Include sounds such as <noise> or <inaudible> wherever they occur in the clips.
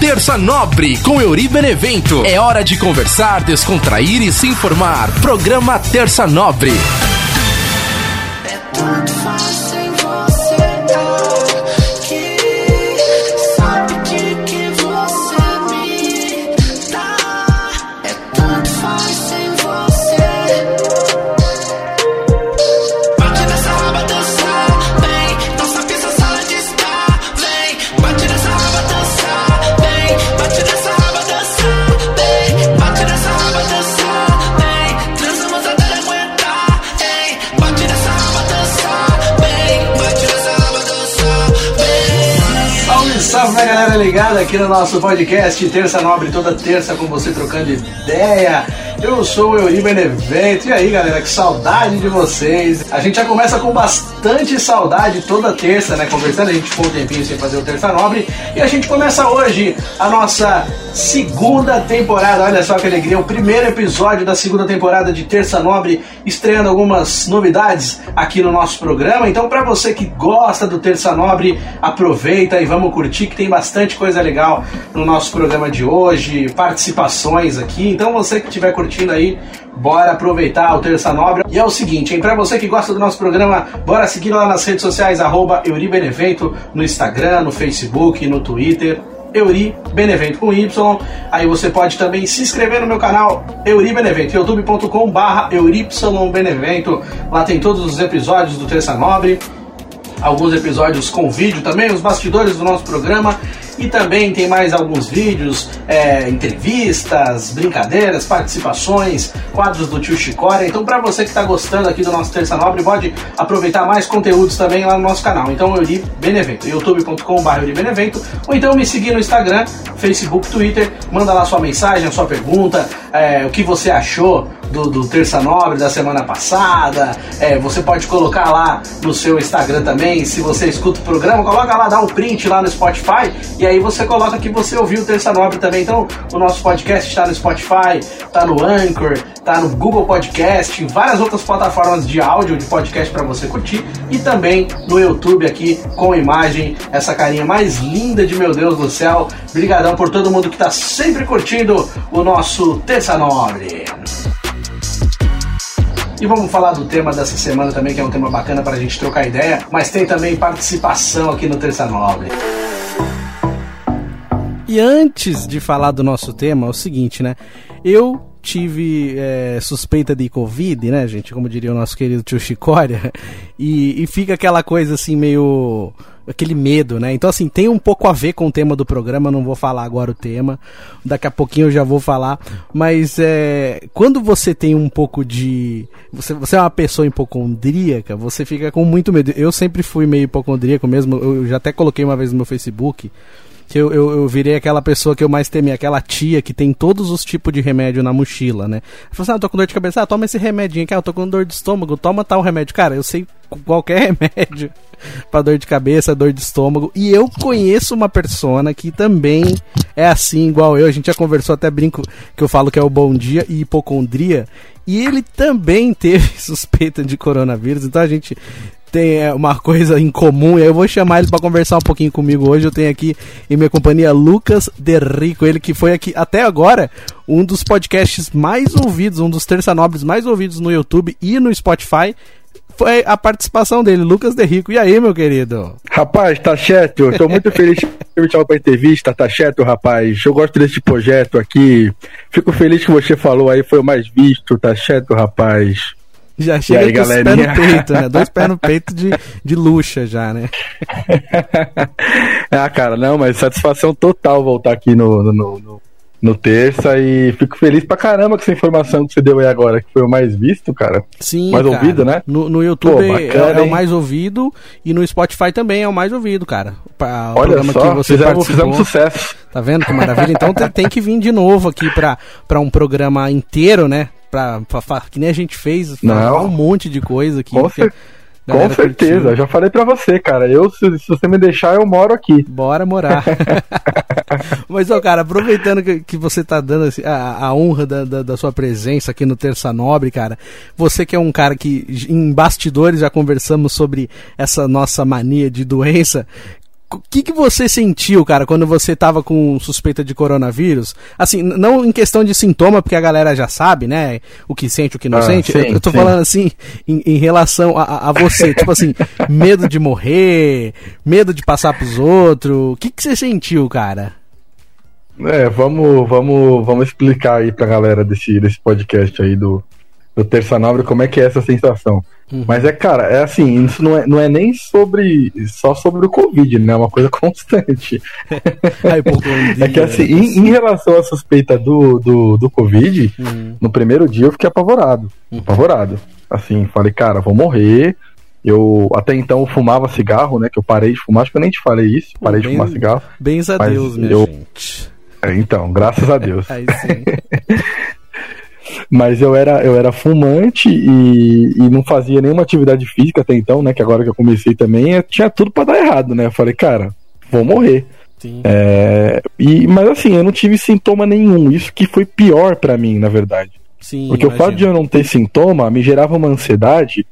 Terça Nobre com Euri Benevento. É hora de conversar, descontrair e se informar. Programa Terça Nobre. É galera ligada aqui no nosso podcast Terça Nobre, toda terça com você trocando ideia. Eu sou o Euri Benevento. E aí, galera, que saudade de vocês. A gente já começa com bastante saudade toda terça, né? Conversando, a gente ficou um tempinho sem fazer o Terça Nobre. E a gente começa hoje a nossa segunda temporada. Olha só que alegria, o primeiro episódio da segunda temporada de Terça Nobre, estreando algumas novidades aqui no nosso programa. Então, para você que gosta do Terça Nobre, aproveita e vamos curtir que tem bastante coisa legal no nosso programa de hoje, participações aqui. Então, você que estiver curtindo aí, bora aproveitar o Terça Nobre. E é o seguinte, hein, pra você que gosta do nosso programa, bora seguir lá nas redes sociais, arroba Euribenevento, no Instagram, no Facebook, no Twitter. Euri Benevento com Y. Aí você pode também se inscrever no meu canal Euri Benevento, youtube.com barra Benevento. Lá tem todos os episódios do Terça Nobre, alguns episódios com vídeo também, os bastidores do nosso programa e também tem mais alguns vídeos, é, entrevistas, brincadeiras, participações, quadros do tio Chicória. Então, para você que está gostando aqui do nosso Terça Nobre, pode aproveitar mais conteúdos também lá no nosso canal. Então, eu li Benevento, youtube.com.br ou então me seguir no Instagram, Facebook, Twitter, manda lá sua mensagem, sua pergunta, é, o que você achou do, do Terça Nobre da semana passada. É, você pode colocar lá no seu Instagram também, se você escuta o programa, coloca lá, dá um print lá no Spotify e aí você coloca que você ouviu o Terça Nobre também. Então, o nosso podcast está no Spotify, está no Anchor, está no Google Podcast, em várias outras plataformas de áudio de podcast para você curtir e também no YouTube aqui com imagem, essa carinha mais linda de meu Deus do céu. Obrigadão por todo mundo que está sempre curtindo o nosso Terça Nobre. E vamos falar do tema dessa semana também, que é um tema bacana para a gente trocar ideia, mas tem também participação aqui no Terça Nobre. E antes de falar do nosso tema, é o seguinte, né? Eu tive é, suspeita de Covid, né, gente? Como diria o nosso querido tio Chicória. <laughs> E, e fica aquela coisa assim, meio. aquele medo, né? Então, assim, tem um pouco a ver com o tema do programa. Não vou falar agora o tema. Daqui a pouquinho eu já vou falar. Mas é, quando você tem um pouco de. Você, você é uma pessoa hipocondríaca, você fica com muito medo. Eu sempre fui meio hipocondríaco mesmo. Eu já até coloquei uma vez no meu Facebook que eu, eu, eu, virei aquela pessoa que eu mais temia, aquela tia que tem todos os tipos de remédio na mochila, né? Falei assim, ah, eu tô com dor de cabeça, ah, toma esse remedinho aqui, ah, eu tô com dor de estômago, toma tal remédio. Cara, eu sei qualquer <laughs> remédio para dor de cabeça, dor de estômago. E eu conheço uma persona que também é assim, igual eu. A gente já conversou, até brinco que eu falo que é o bom dia e hipocondria. E ele também <laughs> teve suspeita de coronavírus. Então a gente tem é, uma coisa em comum. E eu vou chamar ele para conversar um pouquinho comigo hoje. Eu tenho aqui em minha companhia Lucas Derrico, ele que foi aqui até agora um dos podcasts mais ouvidos, um dos terça nobres mais ouvidos no YouTube e no Spotify. Foi a participação dele, Lucas Derrico. E aí, meu querido? Rapaz, tá certo. Estou muito feliz de me chamar para entrevista, tá certo, rapaz. Eu gosto desse projeto aqui. Fico feliz que você falou aí, foi o mais visto, tá certo, rapaz. Já chega aí, com os pés no peito, né? Dois pés no peito de, de luxa já, né? <laughs> ah, cara, não, mas satisfação total voltar aqui no, no, no, no, terça e fico feliz pra caramba com essa informação que você deu aí agora, que foi o mais visto, cara. Sim, Mais cara. ouvido, né? No, no YouTube Pô, bacana, é, é, o mais ouvido e no Spotify também é o mais ouvido, cara. Pra, Olha só, que você fizemos, fizemos sucesso. Tá vendo que maravilha? Então tem, tem que vir de novo aqui pra, pra um programa inteiro, né? Pra, pra, pra, que nem a gente fez, falar um monte de coisa aqui. Com, cer com certeza, curtiu. já falei pra você, cara. Eu, se, se, você me deixar, eu moro aqui. Bora morar. <laughs> Mas, ó, cara, aproveitando que, que você tá dando assim, a, a honra da, da, da, sua presença aqui no Terça Nobre, cara. Você que é um cara que em bastidores já conversamos sobre essa nossa mania de doença o que, que você sentiu, cara, quando você tava com suspeita de coronavírus? Assim, não em questão de sintoma, porque a galera já sabe, né? O que sente, o que não ah, sente. Sim, eu, eu tô sim. falando assim, em, em relação a, a, você. <laughs> tipo assim, medo de morrer, medo de passar pros outros. O que, que você sentiu, cara? É, vamos, vamos, vamos explicar aí pra galera desse, desse podcast aí do, do Terça Nobre como é que é essa sensação. Uhum. Mas é, cara, é assim, isso não é, não é nem sobre só sobre o Covid, né? É uma coisa <laughs> constante. Pô, é que assim, em, em, relação à suspeita do, do, do Covid, uhum. no primeiro dia eu fiquei apavorado. Uhum. Apavorado. Assim, falei, cara, vou morrer. Eu até então fumava cigarro, né? Que eu parei de fumar, acho que eu nem te falei isso. Parei bem, de fumar cigarro. Bens a Deus, minha eu... gente. É, então, graças a <laughs> Deus. Aí sim. Mas eu era, eu era fumante e, e não fazia nenhuma atividade física até então, né? Que agora que eu comecei também, tinha tudo para dar errado, né? Eu falei, cara, vou morrer. É, e, mas assim, eu não tive sintoma nenhum. Isso que foi pior para mim, na verdade. Sim, Porque imagino. o fato de eu não ter sintoma me gerava uma ansiedade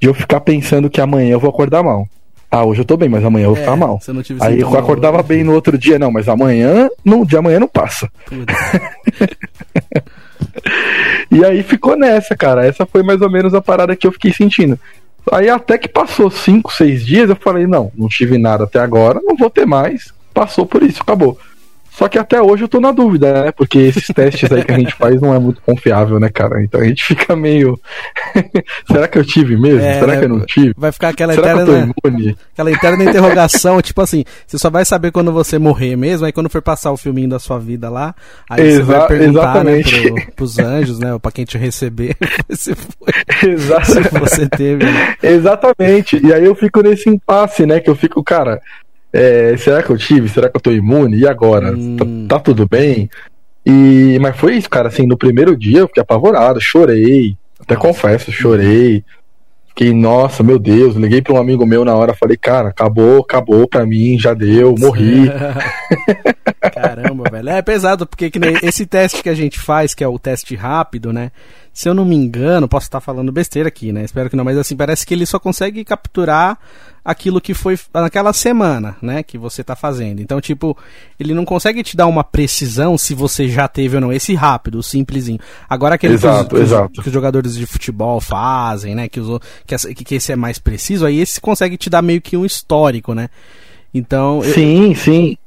de eu ficar pensando que amanhã eu vou acordar mal. Ah, hoje eu tô bem, mas amanhã eu vou é, ficar mal. Aí eu acordava bem no outro dia, não, mas amanhã, não, de amanhã não passa. <laughs> <laughs> e aí ficou nessa, cara. Essa foi mais ou menos a parada que eu fiquei sentindo. Aí até que passou 5, 6 dias, eu falei, não, não tive nada até agora, não vou ter mais. Passou por isso, acabou. Só que até hoje eu tô na dúvida, né? Porque esses testes aí que a gente faz não é muito confiável, né, cara? Então a gente fica meio. <laughs> Será que eu tive mesmo? É, Será que eu não tive? Vai ficar aquela Será eterna. Aquela eterna interrogação, <laughs> tipo assim, você só vai saber quando você morrer mesmo, aí quando for passar o filminho da sua vida lá, aí Exa você vai perguntar né, pro, <laughs> pros anjos, né? Ou pra quem te receber, você foi. Se você teve. Né? Exatamente. E aí eu fico nesse impasse, né? Que eu fico, cara, é, será que eu tive? Será que eu tô imune? E agora? Hum. Tá, tá, tudo bem? E, mas foi isso, cara. Assim, no primeiro dia eu fiquei apavorado, chorei. Até nossa. confesso, chorei. Fiquei, nossa, meu Deus. Liguei pra um amigo meu na hora, falei, cara, acabou, acabou pra mim, já deu, morri. <laughs> Caramba, velho. É pesado, porque esse teste que a gente faz, que é o teste rápido, né? Se eu não me engano, posso estar falando besteira aqui, né? Espero que não, mas assim, parece que ele só consegue capturar aquilo que foi naquela semana, né, que você está fazendo. Então, tipo, ele não consegue te dar uma precisão se você já teve ou não. Esse rápido, o simplesinho. Agora aquele exato, que, os, exato. que os jogadores de futebol fazem, né, que, os, que, que esse é mais preciso, aí esse consegue te dar meio que um histórico, né. Então. Sim, eu... sim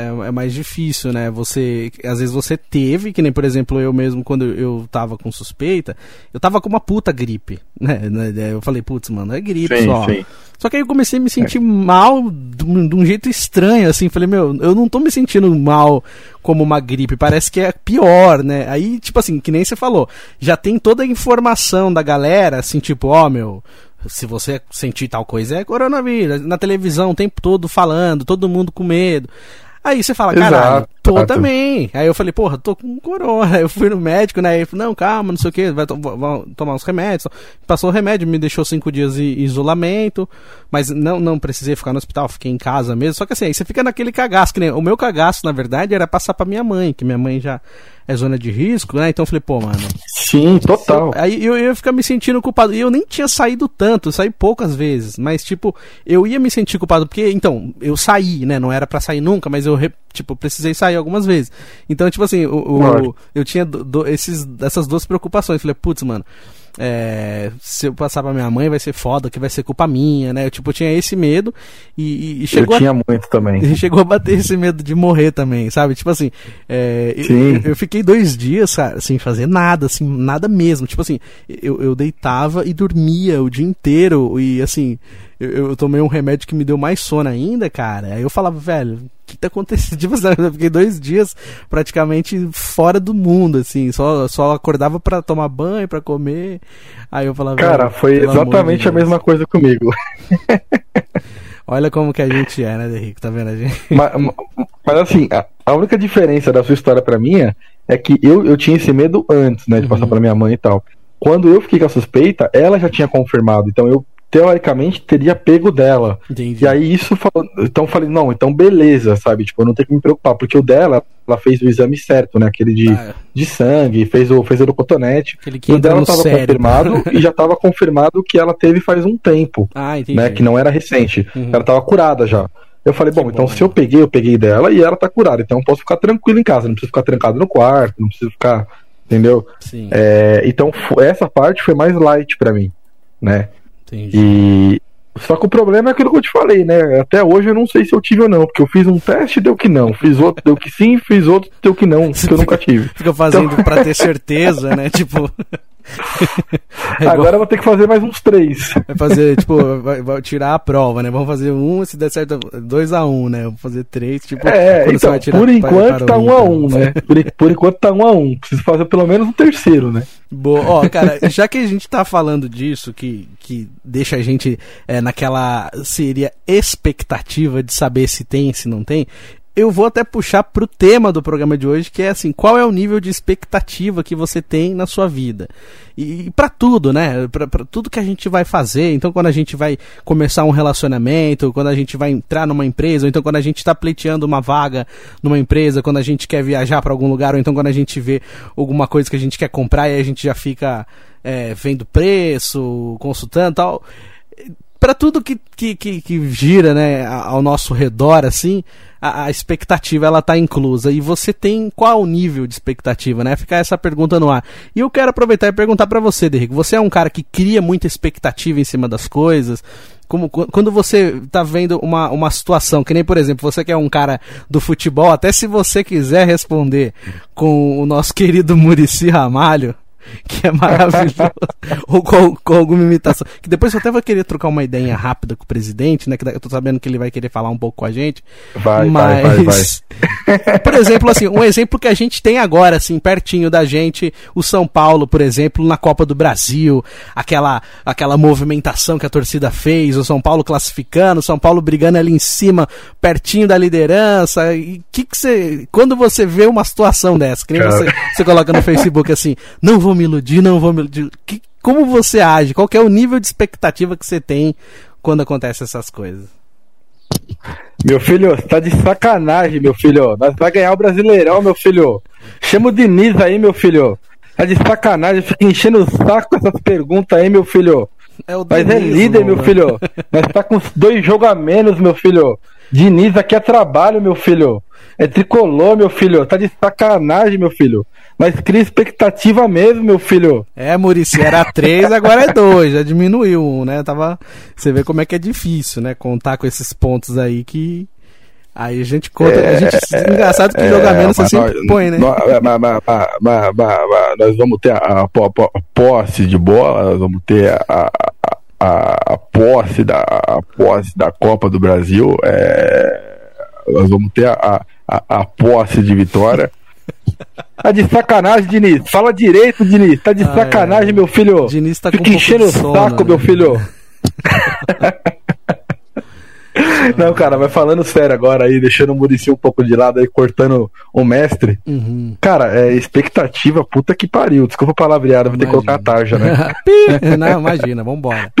é, é, mais difícil, né? Você, às vezes você teve, que nem por exemplo eu mesmo quando eu tava com suspeita, eu tava com uma puta gripe, né? Eu falei, putz, mano, é gripe sim, só. Sim. Só que aí eu comecei a me sentir é. mal de um, de um, jeito estranho, assim. Falei, meu, eu não tô me sentindo mal como uma gripe, parece que é pior, né? Aí, tipo assim, que nem você falou, já tem toda a informação da galera, assim, tipo, ó, oh, meu, se você sentir tal coisa é coronavírus. Na televisão o tempo todo falando, todo mundo com medo. Aí você fala, caralho, tô também. Aí eu falei, porra, tô com corona. <laughs> Eu fui no médico, né? Ele falou, não, calma, não sei o que, vai to tomar uns remédios. Passou o remédio, me deixou cinco dias de isolamento, mas não, não precisei ficar no hospital, fiquei em casa mesmo. Só que assim, aí você fica naquele cagaço, que nem o meu cagaço, na verdade, era passar pra minha mãe, que minha mãe já é zona de risco, né? Então eu falei, pô, mano. Sim, total. Aí eu, eu ia ficar me sentindo culpado. E eu nem tinha saído tanto, eu saí poucas vezes. Mas, tipo, eu ia me sentir culpado, porque, então, eu saí, né? Não era para sair nunca, mas eu, tipo, precisei sair algumas vezes. Então, tipo assim, o, o eu tinha do, do, esses, essas duas preocupações. falei, putz, mano é, se eu passar pra minha mãe vai ser foda, que vai ser culpa minha, né? Eu, tipo, tinha esse medo e, e chegou. Eu tinha muito também. E <laughs> chegou a bater esse medo de morrer também, sabe? Tipo assim, é, eu, eu, fiquei dois dias, cara, sem fazer nada, assim, nada mesmo. Tipo assim, eu, eu deitava e dormia o dia inteiro e assim, eu, eu tomei um remédio que me deu mais sono ainda, cara. Aí eu falava, velho, que tá acontecendo? <laughs> Tipo, eu fiquei dois dias praticamente fora do mundo, assim, só, só acordava para tomar banho, para comer. Aí eu falava. Cara, foi exatamente de a mesma coisa comigo. Olha como que a gente é, né, Henrique? Tá vendo a gente? Mas, mas assim, a, a, única diferença da sua história para minha é que eu, eu tinha esse medo antes, né, de passar uhum. para minha mãe e tal. Quando eu fiquei com a suspeita, ela já tinha confirmado. Então eu teoricamente teria pego dela. Entendi. E aí isso falou, então falei, não, então beleza, sabe? Tipo, eu não tenho que me preocupar, porque o dela, ela fez o exame certo, né? Aquele de, ah, é. de sangue, fez o, fez o cotonete. Aquele que o dela estava confirmado <laughs> e já estava confirmado que ela teve faz um tempo. Ah, entendi. Né? Que não era recente. Uhum. Ela estava curada já. Eu falei, bom, que então bom, se eu peguei, eu peguei dela e ela tá curada. Então eu posso ficar tranquilo em casa, não preciso ficar trancado no quarto, não preciso ficar. Entendeu? Sim. É, então essa parte foi mais light para mim, né? Entendi. E só que o problema é aquilo que eu te falei, né? Até hoje eu não sei se eu tive ou não, porque eu fiz um teste deu que não, fiz outro deu que sim, fiz outro deu que não, <laughs> que eu nunca tive. Fica fazendo então... pra ter <laughs> certeza, né? Tipo. <laughs> É Agora eu vou ter que fazer mais uns três. Vai fazer, <laughs> tipo, vai, vai, tirar a prova, né? Vamos fazer um, se der certo, dois a um, né? Vamos fazer três, tipo. É, então, por enquanto tá um a um, né? Por, por enquanto tá um a um. Preciso fazer pelo menos um terceiro, né? Boa, ó, <laughs> cara, já que a gente tá falando disso, que, que deixa a gente é, naquela seria expectativa de saber se tem, se não tem, eu vou até puxar pro tema do programa de hoje, que é assim, qual é o nível de expectativa que você tem na sua vida? E, e para tudo, né? Pra, tudo que a gente vai fazer. Então, quando a gente vai começar um relacionamento, quando a gente vai entrar numa empresa, ou então quando a gente está pleiteando uma vaga numa empresa, quando a gente quer viajar para algum lugar, ou então quando a gente vê alguma coisa que a gente quer comprar e a gente já fica é, vendo preço, consultando tal para tudo que, que, que, que, gira né, ao nosso redor, assim, a, a, expectativa ela tá inclusa. E você tem qual nível de expectativa, né? Ficar essa pergunta no ar. E eu quero aproveitar e perguntar para você, Derrico. Você é um cara que cria muita expectativa em cima das coisas. Como, quando você tá vendo uma, uma situação, que nem, por exemplo, você que é um cara do futebol, até se você quiser responder com o nosso <laughs> querido Murici Ramalho, que é maravilhoso. <laughs> Ou com, com, alguma imitação. Que depois eu até vou querer trocar uma ideia rápida com o presidente, né? Que eu tô sabendo que ele vai querer falar um pouco com a gente. Vai, mas... vai, vai, vai. <laughs> por exemplo, assim, um exemplo que a gente tem agora, assim, pertinho da gente, o São Paulo, por exemplo, na Copa do Brasil, aquela, aquela movimentação que a torcida fez, o São Paulo classificando, o São Paulo brigando ali em cima, pertinho da liderança. E que que você. Quando você vê uma situação dessa, que nem você, você coloca no Facebook assim, não vou me iludir, não vou me iludir. Que, como você age? Qual é o nível de expectativa que você tem quando acontecem essas coisas? Meu filho, você tá de sacanagem, meu filho. Nós vai ganhar o Brasileirão, meu filho. Chama o Diniz aí, meu filho. Tá de sacanagem, fica enchendo o saco com essas perguntas aí, meu filho. É o Mas é líder, meu filho. <laughs> Nós tá com dois jogos a menos, meu filho. Diniz aqui é trabalho, meu filho. É tricolor, meu filho. Tá de sacanagem, meu filho. Mas cria expectativa mesmo, meu filho. É, Murici, era três, agora é dois. Já diminuiu um, né? Tava... Você vê como é que é difícil, né? Contar com esses pontos aí que. Aí a gente conta. É, a gente, é, engraçado que é, joga menos você sempre nós, põe, né? Nós, mas, mas, mas, nós vamos ter a, a, a, posse de bola, nós vamos ter a, a, a, posse da, a posse da Copa do Brasil, é, nós vamos ter a, a, a posse de vitória. Tá de sacanagem, Diniz. Fala direito, Diniz. Tá de ah, sacanagem, é. meu filho. Diniz tá Fica enchendo o saco, né? meu filho. <laughs> Não, cara, mas falando sério agora aí, deixando o Murici um pouco de lado aí, cortando o mestre. Uhum. Cara, é expectativa, puta que pariu. Desculpa a palavreada, vou ter que colocar a tarja, né? <laughs> Não, imagina, vambora.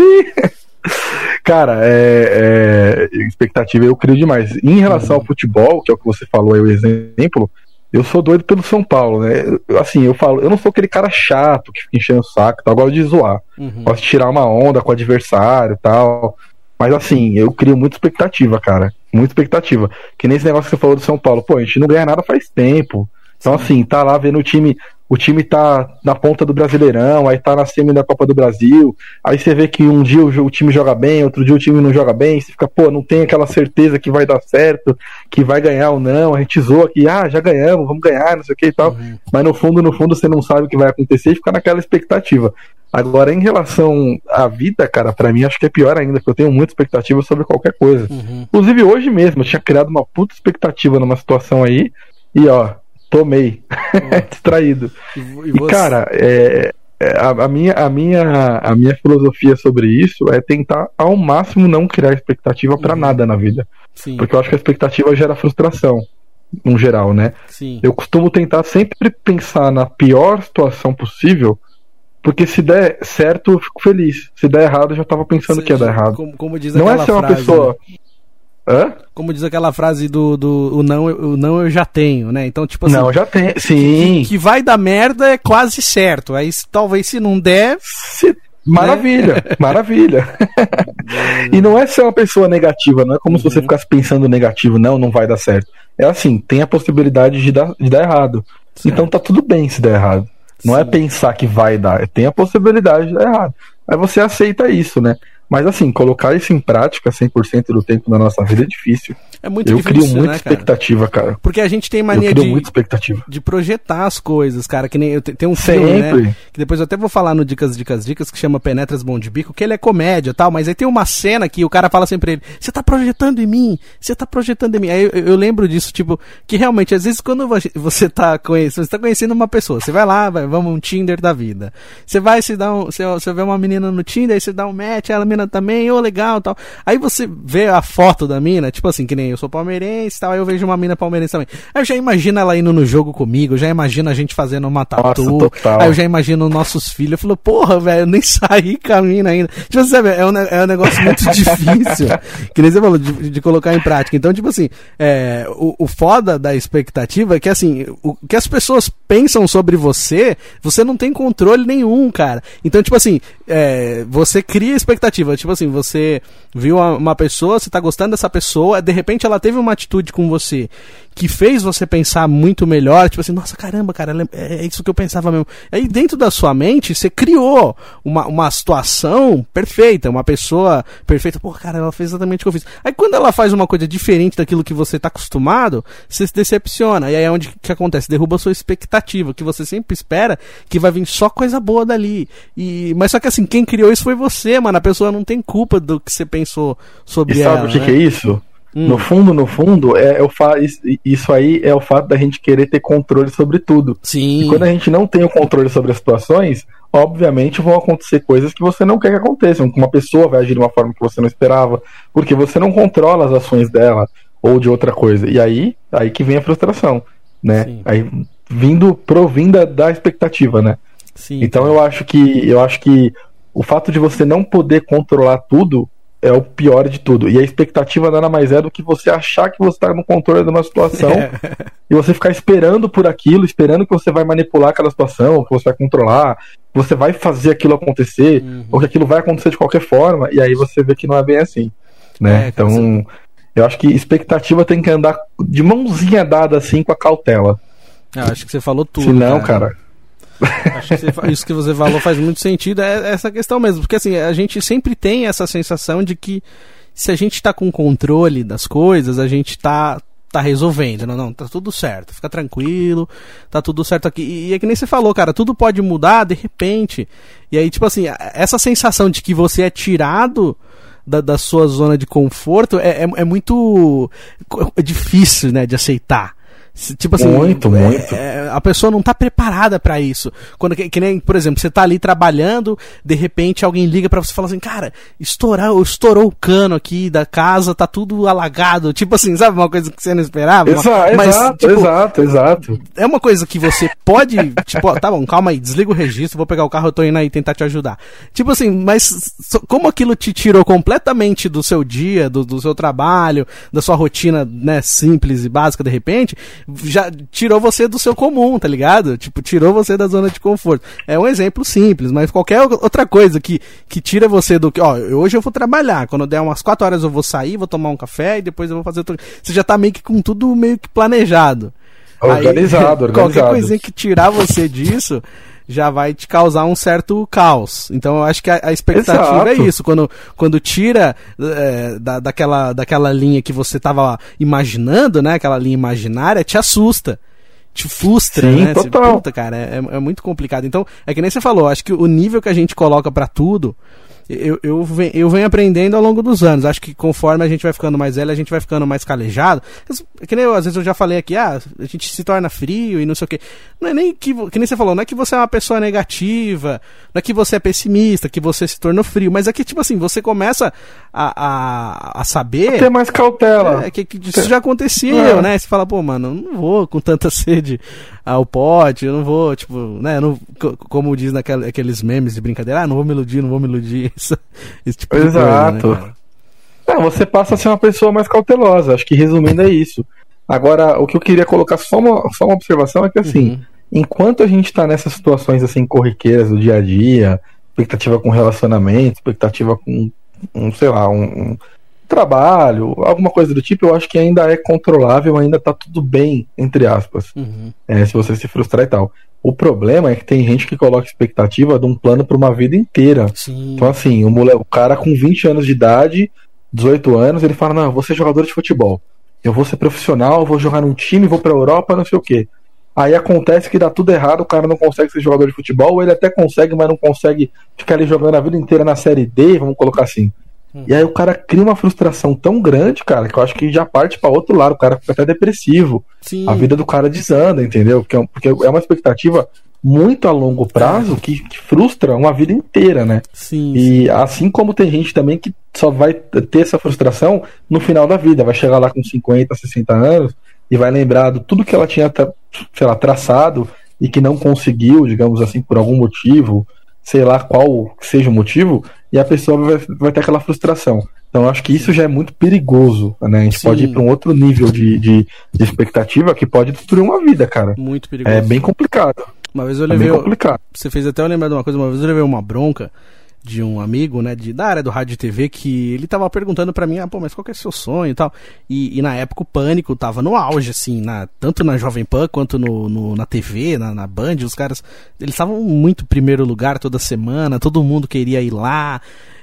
Cara, é, é, expectativa eu crio demais. Em relação ao futebol, que é o que você falou aí, o exemplo, eu sou doido pelo São Paulo, né? Assim, eu falo, eu não sou aquele cara chato que fica enchendo o saco, tal, eu gosto de zoar. Uhum. Gosto de tirar uma onda com o adversário tal. Mas assim, eu crio muita expectativa, cara. Muita expectativa. Que nem esse negócio que você falou do São Paulo. Pô, a gente não ganha nada faz tempo. Então, assim, tá lá vendo o time o time tá na ponta do Brasileirão, aí tá na semi da Copa do Brasil, aí você vê que um dia o, time joga bem, outro dia o time não joga bem, você fica, pô, não tem aquela certeza que vai dar certo, que vai ganhar ou não, a gente zoa que, ah, já ganhamos, vamos ganhar, não sei o que e tal, uhum. mas no fundo, no fundo você não sabe o que vai acontecer e fica naquela expectativa. Agora, em relação à vida, cara, para mim acho que é pior ainda, porque eu tenho muita expectativa sobre qualquer coisa. Uhum. Inclusive hoje mesmo, eu tinha criado uma puta expectativa numa situação aí, e ó, tomei. <laughs> Distraído. E, e, e cara, é, é, a, a, minha, a, minha, a minha filosofia sobre isso é tentar ao máximo não criar expectativa para uhum. nada na vida. Sim. Porque eu acho que a expectativa gera frustração, no geral, né? Sim. Eu costumo tentar sempre pensar na pior situação possível. Porque se der certo, eu fico feliz. Se der errado, eu já tava pensando que ia dar errado. Como, como diz não é ser uma frase, pessoa. Né? Hã? Como diz aquela frase do, do o não, o não eu já tenho, né? Então, tipo assim. Não, já tem. Sim. Que, que vai dar merda é quase certo. Aí talvez se não der. Se... Maravilha, né? <laughs> maravilha. e não é ser uma pessoa negativa, não é como uhum. se você uhum. ficasse pensando negativo, não, não vai dar certo. É assim, tem a possibilidade de dar, de dar errado. Certo. Então tá tudo bem se der errado. Não é Sim. é pensar que vai dar, é tem a possibilidade de dar errado. Aí você aceita isso, né? Mas assim, colocar isso em prática 100% do tempo na nossa vida é difícil. É muito eu difícil, crio muita né, expectativa, cara? Porque a gente tem mania de, muita expectativa. de projetar as coisas, cara. Que nem eu tem um filme, né? Que depois eu até vou falar no Dicas, Dicas, Dicas, que chama Penetras Bom de Bico, que ele é comédia tal, mas aí tem uma cena que o cara fala sempre pra ele: Você tá projetando em mim? Você tá projetando em mim? Aí eu, eu, lembro disso, tipo, que realmente, às vezes, quando você tá conhecendo, você tá conhecendo uma pessoa, você vai lá, vai, vamos um Tinder da vida. Você vai se dar um. Você, você vê uma menina no Tinder, aí você dá um match, ela menina também, ô, oh, legal tal. Aí você vê a foto da mina, tipo assim, que nem eu sou palmeirense e tal. Aí eu vejo uma mina palmeirense também. Aí eu já imagino ela indo no jogo comigo, já imagino a gente fazendo uma tatu. Nossa, aí eu já imagino nossos filhos. Eu falo, porra, velho, eu nem <laughs> saí com a mina ainda. Tipo, sabe, é um, é um negócio muito <laughs> difícil. que nem você falou, de, de, colocar em prática. Então, tipo assim, é, o, o foda da expectativa é que assim, o que as pessoas pensam sobre você, você não tem controle nenhum, cara. Então, tipo assim, é, você cria expectativa. Tipo assim, você viu uma, pessoa, você tá gostando dessa pessoa, de repente ela teve uma atitude com você que fez você pensar muito melhor, tipo assim, nossa caramba, cara, é, é isso que eu pensava mesmo. Aí dentro da sua mente, você criou uma, uma situação perfeita, uma pessoa perfeita. Pô, cara, ela fez exatamente o que eu fiz. Aí quando ela faz uma coisa diferente daquilo que você está acostumado, você se decepciona. E aí é onde que acontece? Derruba a sua expectativa, que você sempre espera que vai vir só coisa boa dali. E, mas só que assim, quem criou isso foi você, mano. A pessoa não tem culpa do que você pensou sobre e ela. Sabe o que, né? que é isso? Hum. No fundo, no fundo, é, é o fa isso aí é o fato da gente querer ter controle sobre tudo. Sim. E quando a gente não tem o controle sobre as situações, obviamente vão acontecer coisas que você não quer que aconteçam. Uma pessoa vai agir de uma forma que você não esperava, porque você não controla as ações dela ou de outra coisa. E aí, aí que vem a frustração, né? Sim. Aí vindo provinda da expectativa, né? Sim. Então eu acho que eu acho que o fato de você não poder controlar tudo é o pior de tudo. E a expectativa nada mais é do que você achar que você está no controle de uma situação é. e você ficar esperando por aquilo, esperando que você vai manipular aquela situação, que você vai controlar, que você vai fazer aquilo acontecer, uhum. ou que aquilo vai acontecer de qualquer forma, e aí você vê que não é bem assim. Né? É, então, eu acho que expectativa tem que andar de mãozinha dada assim com a cautela. Eu acho que você falou tudo. Se não, cara, cara Acho que você, isso que você falou faz muito sentido. É essa questão mesmo. Porque assim, a gente sempre tem essa sensação de que se a gente está com controle das coisas, a gente está tá resolvendo. Não, não, tá tudo certo. Fica tranquilo, tá tudo certo aqui. E é que nem você falou, cara, tudo pode mudar de repente. E aí, tipo assim, essa sensação de que você é tirado da, da sua zona de conforto é, é, é muito difícil, né, de aceitar. Tipo assim, muito, é, muito. É, a pessoa não tá preparada para isso. Quando que, que, nem, por exemplo, você tá ali trabalhando, de repente alguém liga para você e fala assim: "Cara, estourou, estourou o cano aqui da casa, tá tudo alagado". Tipo assim, sabe uma coisa que você não esperava? Exato, mas, exato, tipo, exato, exato. É uma coisa que você pode, <laughs> tipo, tá bom, calma aí, desliga o registro, vou pegar o carro, eu tô indo aí tentar te ajudar. Tipo assim, mas como aquilo te tirou completamente do seu dia, do, do seu trabalho, da sua rotina, né, simples e básica de repente, já tirou você do seu comum, tá ligado? Tipo, tirou você da zona de conforto. É um exemplo simples, mas qualquer outra coisa que, que tira você do que, ó, hoje eu vou trabalhar, quando der umas 4 horas eu vou sair, vou tomar um café e depois eu vou fazer outro... Você já tá meio que com tudo meio que planejado. Organizado, Aí, <laughs> organizado. Qualquer coisinha que tirar você disso já vai te causar um certo caos. Então eu acho que a, a expectativa é Exato. é isso. Quando, quando tira é, da, daquela, daquela linha que você estava imaginando, né? Aquela linha imaginária, te assusta. Te frustra, Sim, né? Total. Você, puta, cara, é, é muito complicado. Então, é que nem você falou, acho que o nível que a gente coloca para tudo eu, eu, venho, eu venho aprendendo ao longo dos anos. Acho que conforme a gente vai ficando mais velho, a gente vai ficando mais calejado. Que nem eu, às vezes eu já falei aqui, ah, a gente se torna frio e não sei o quê. Não é nem que, que nem você falou, não é que você é uma pessoa negativa, não é que você é pessimista, que você se tornou frio, mas é que, tipo assim, você começa a, a, a saber. ter mais cautela. É, que, que isso já aconteceu, é. né? Você fala, pô, mano, não vou com tanta <laughs> sede ao pote, eu não vou, tipo, né? Não, como diz naqueles memes de brincadeira, ah, não vou me iludir, não vou me iludir. <laughs> esse tipo Exato. De coisa, né, Não, você passa a ser uma pessoa mais cautelosa. Acho que resumindo é isso. Agora, o que eu queria colocar só uma, só uma observação é que assim, uhum. enquanto a gente está nessas situações assim corriqueiras do dia a dia, expectativa com relacionamento, expectativa com um, sei lá, um trabalho, alguma coisa do tipo, eu acho que ainda é controlável, ainda tá tudo bem, entre aspas. Uhum. É, se você se frustrar e tal. O problema é que tem gente que coloca expectativa de um plano para uma vida inteira. Sim. Então, assim, o, moleque, o cara com 20 anos de idade, 18 anos, ele fala: Não, eu vou ser jogador de futebol. Eu vou ser profissional, vou jogar num time, vou pra Europa, não sei o quê. Aí acontece que dá tudo errado, o cara não consegue ser jogador de futebol, ou ele até consegue, mas não consegue ficar ali jogando a vida inteira na Série D, vamos colocar assim. Hum. E aí o cara cria uma frustração tão grande, cara, que eu acho que já parte para outro lado, o cara fica até depressivo. Sim. A vida do cara desanda, entendeu? Porque, é porque é uma expectativa muito a longo prazo que, que, frustra uma vida inteira, né? Sim, e sim. assim como tem gente também que só vai ter essa frustração no final da vida, vai chegar lá com 50, 60 anos e vai lembrar de tudo que ela tinha, sei lá, traçado e que não conseguiu, digamos assim, por algum motivo, sei lá qual seja o motivo, e a pessoa vai, vai ter aquela frustração. Então, eu acho que isso já é muito perigoso, né? A gente Sim. pode ir para um outro nível de, de, de, expectativa que pode destruir uma vida, cara. Muito perigoso. É bem complicado. Uma vez eu levei. É bem complicado. Você fez até eu lembrar de uma coisa, uma vez eu levei uma bronca de um amigo, né, de, da área do rádio e TV, que ele tava perguntando para mim, ah, pô, mas qual que é seu sonho e tal. E, e, na época o Pânico tava no auge, assim, na, tanto na Jovem Pan quanto no, no na TV, na, na Band, os caras, eles estavam muito primeiro lugar toda semana, todo mundo queria ir lá.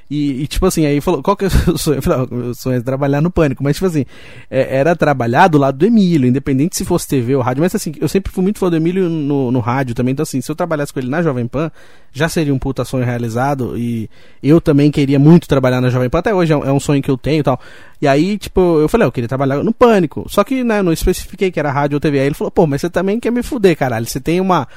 E, e, tipo assim, aí falou, qual que é o seu sonho? Eu falei, ah, o sonho é trabalhar no pânico. Mas, tipo assim, é, era trabalhar do lado do Emílio, independente se fosse TV ou rádio. Mas assim, eu sempre fui muito fã do Emílio no, no rádio também. Então, assim, se eu trabalhasse com ele na Jovem Pan, já seria um puta sonho realizado. E eu também queria muito trabalhar na Jovem Pan. Até hoje é um, é um sonho que eu tenho e tal. E aí, tipo, eu falei, ah, eu queria trabalhar no pânico. Só que, né, não especifiquei que era rádio ou TV. Aí ele falou, pô, mas você também quer me fuder, caralho. Você tem uma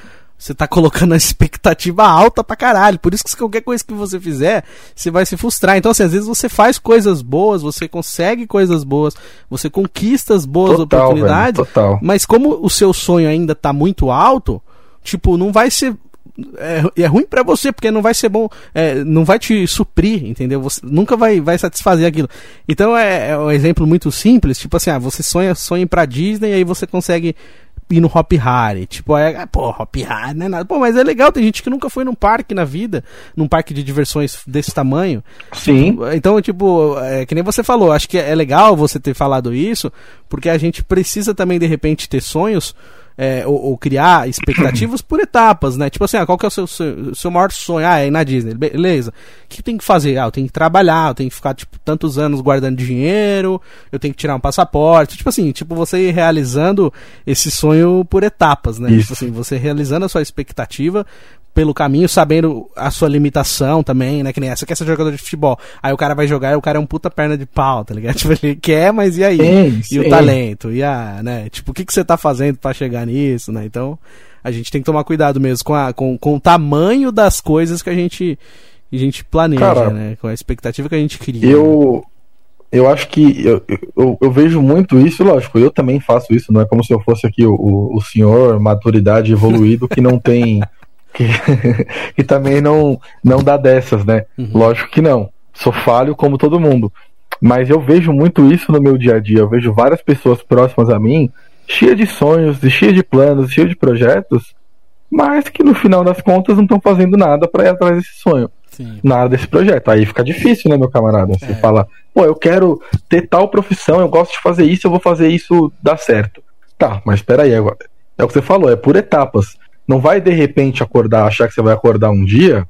você tá colocando a expectativa alta pra caralho. Por isso que qualquer coisa que você fizer, você vai se frustrar. Então, assim, às vezes você faz coisas boas, você consegue coisas boas, você conquista as boas total, oportunidades. Velho, total. Mas como o seu sonho ainda tá muito alto, tipo, não vai ser. É, é ruim para você, porque não vai ser bom, é, não vai te suprir, entendeu? Você nunca vai, vai satisfazer aquilo. Então é, é um exemplo muito simples, tipo assim, ah, você sonha, sonha pra Disney e aí você consegue ir no Hop Harry. Tipo, é, pô, Hop Harry não é nada. Pô, mas é legal, tem gente que nunca foi num parque na vida, num parque de diversões desse tamanho. Sim. Então, tipo, é, que nem você falou, acho que é legal você ter falado isso, porque a gente precisa também, de repente, ter sonhos é, ou, ou, criar <clears throat> expectativas por etapas, né? Tipo assim, ah, qual que é o seu, seu, seu, maior sonho? Ah, é ir na Disney, beleza. O que tem que fazer? Ah, eu tenho que trabalhar, eu tenho que ficar, tipo, tantos anos guardando dinheiro, eu tenho que tirar um passaporte. Tipo assim, tipo, você ir realizando esse sonho por etapas, né? Isso. Tipo assim, você realizando a sua expectativa pelo caminho, sabendo a sua limitação também, né? Que nem essa, quer ser jogador de futebol. Aí o cara vai jogar e o cara é um puta perna de pau, tá ligado? <laughs> Tipo, ele quer, mas e aí? E sim. o talento? E a, né? Tipo, o que, que você tá fazendo para chegar nisso, né? Então, a gente tem que tomar cuidado mesmo com, a, com, com o tamanho das coisas que a gente, a gente planeja, cara, né? Com a expectativa que a gente cria. Eu, eu acho que eu, eu, eu, vejo muito isso, lógico, eu também faço isso, não é como se eu fosse aqui o, o, o senhor maturidade evoluído que não tem <laughs> que, <laughs> que também não, não dá dessas, né? Uhum. Lógico que não. Sou falho como todo mundo. Mas eu vejo muito isso no meu dia a dia. Eu vejo várias pessoas próximas a mim, cheias de sonhos, cheias de planos, cheias de projetos, mas que no final das contas não estão fazendo nada para ir atrás desse sonho. Sim. Nada desse projeto. Aí fica difícil, né, meu camarada? Você é. fala, pô, eu quero ter tal profissão, eu gosto de fazer isso, eu vou fazer isso dar certo. Tá, mas espera aí agora. É o que você falou, é por etapas. Não vai de repente acordar, achar que você vai acordar um dia,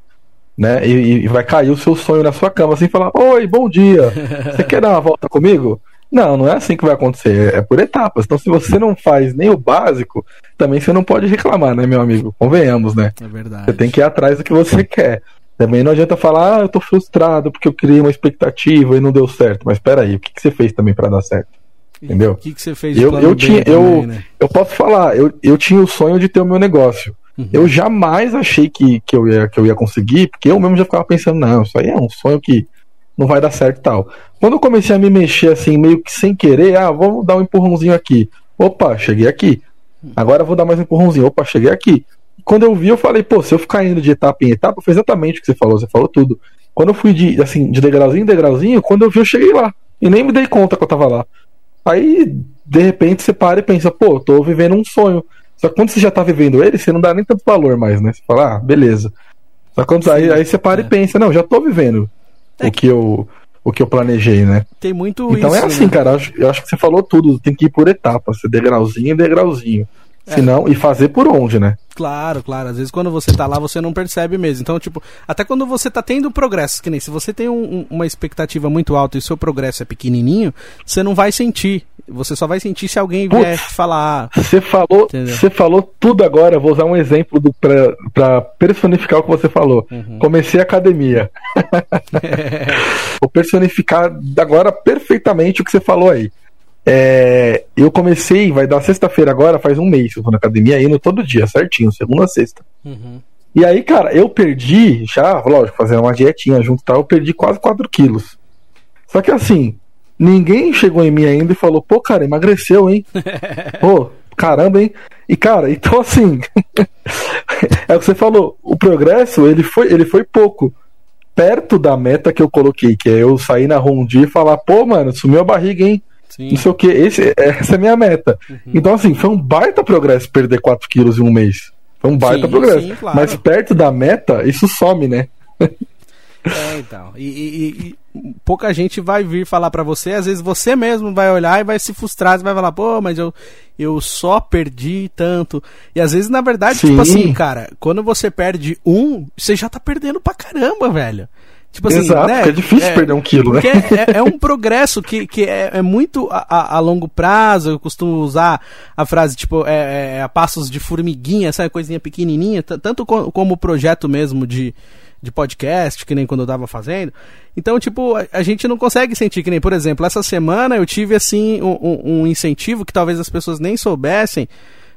né? E, e vai cair o seu sonho na sua cama assim falar: Oi, bom dia, <laughs> você quer dar uma volta comigo? Não, não é assim que vai acontecer, é por etapas. Então, se você não faz nem o básico, também você não pode reclamar, né, meu amigo? Convenhamos, né? É verdade. Você tem que ir atrás do que você quer. Também não adianta falar, ah, eu tô frustrado porque eu criei uma expectativa e não deu certo. Mas espera aí, o que, que você fez também para dar certo? Entendeu? O que, que você fez eu, eu tinha também, eu, né? eu posso falar, eu, eu tinha o sonho de ter o meu negócio. Uhum. Eu jamais achei que, que, eu ia, que eu ia conseguir, porque eu mesmo já ficava pensando, não, isso aí é um sonho que não vai dar certo e tal. Quando eu comecei a me mexer assim, meio que sem querer, ah, vamos dar um empurrãozinho aqui. Opa, cheguei aqui. Agora vou dar mais um empurrãozinho. Opa, cheguei aqui. Quando eu vi, eu falei, pô, se eu ficar indo de etapa em etapa, foi exatamente o que você falou, você falou tudo. Quando eu fui de, assim, de degrauzinho em degrauzinho, quando eu vi, eu cheguei lá. E nem me dei conta que eu tava lá. Aí, de repente, você para e pensa, pô, tô vivendo um sonho. Só que quando você já tá vivendo ele, você não dá nem tanto valor mais, né? Você fala, ah, beleza. Só que quando, aí, aí você para é. e pensa, não, já tô vivendo é o que, que eu o que eu planejei, né? Tem muito então é isso, é assim, né? cara. Eu acho, eu acho, que você falou tudo. Tem que ir por etapas, degrauzinho em degrauzinho. É. Senão, e fazer por onde, né? Claro, claro. Às vezes quando você tá lá, você não percebe mesmo. Então, tipo, até quando você tá tendo progresso, que nem se você tem um, um, uma expectativa muito alta e o seu progresso é pequenininho, você não vai sentir. Você só vai sentir se alguém Putz, vier falar. Você falou, você falou tudo agora. Vou usar um exemplo do, pra, pra personificar o que você falou. Uhum. Comecei a academia. <laughs> Vou personificar agora perfeitamente o que você falou aí. É, eu comecei, vai dar sexta-feira agora, faz um mês que eu vou na academia indo todo dia, certinho, segunda a sexta. Uhum. E aí, cara, eu perdi, já, lógico, fazendo uma dietinha junto e tal, eu perdi quase 4 quilos. Só que assim, ninguém chegou em mim ainda e falou, pô, cara, emagreceu, hein? <laughs> pô, caramba, hein? E, cara, então assim, <laughs> é o que você falou, o progresso, ele foi, ele foi pouco. Perto da meta que eu coloquei, que é eu sair na Rondi e falar, pô, mano, sumiu a barriga, hein? Sim. Não sei o que. Esse, essa é a minha meta. Uhum. Então, assim, foi um baita progresso perder 4 quilos em um mês. Foi um baita sim, progresso. Sim, claro. Mas perto da meta, isso some, né? É, então. E, e, e, pouca gente vai vir falar para você, às vezes você mesmo vai olhar e vai se frustrar, você vai falar, pô, mas eu, eu só perdi tanto. E às vezes, na verdade, Sim. tipo assim, cara, quando você perde um, você já tá perdendo pra caramba, velho. Tipo assim, Exato, né? é difícil é, perder um quilo, né? É, é, um progresso que, que é, é muito a, a, longo prazo. Eu costumo usar a frase, tipo, é, é a passos de formiguinha, essa coisinha pequenininha, tanto como o projeto mesmo de, de podcast, que nem quando eu tava fazendo. Então, tipo, a, a, gente não consegue sentir que nem, por exemplo, essa semana eu tive, assim, um, um incentivo que talvez as pessoas nem soubessem,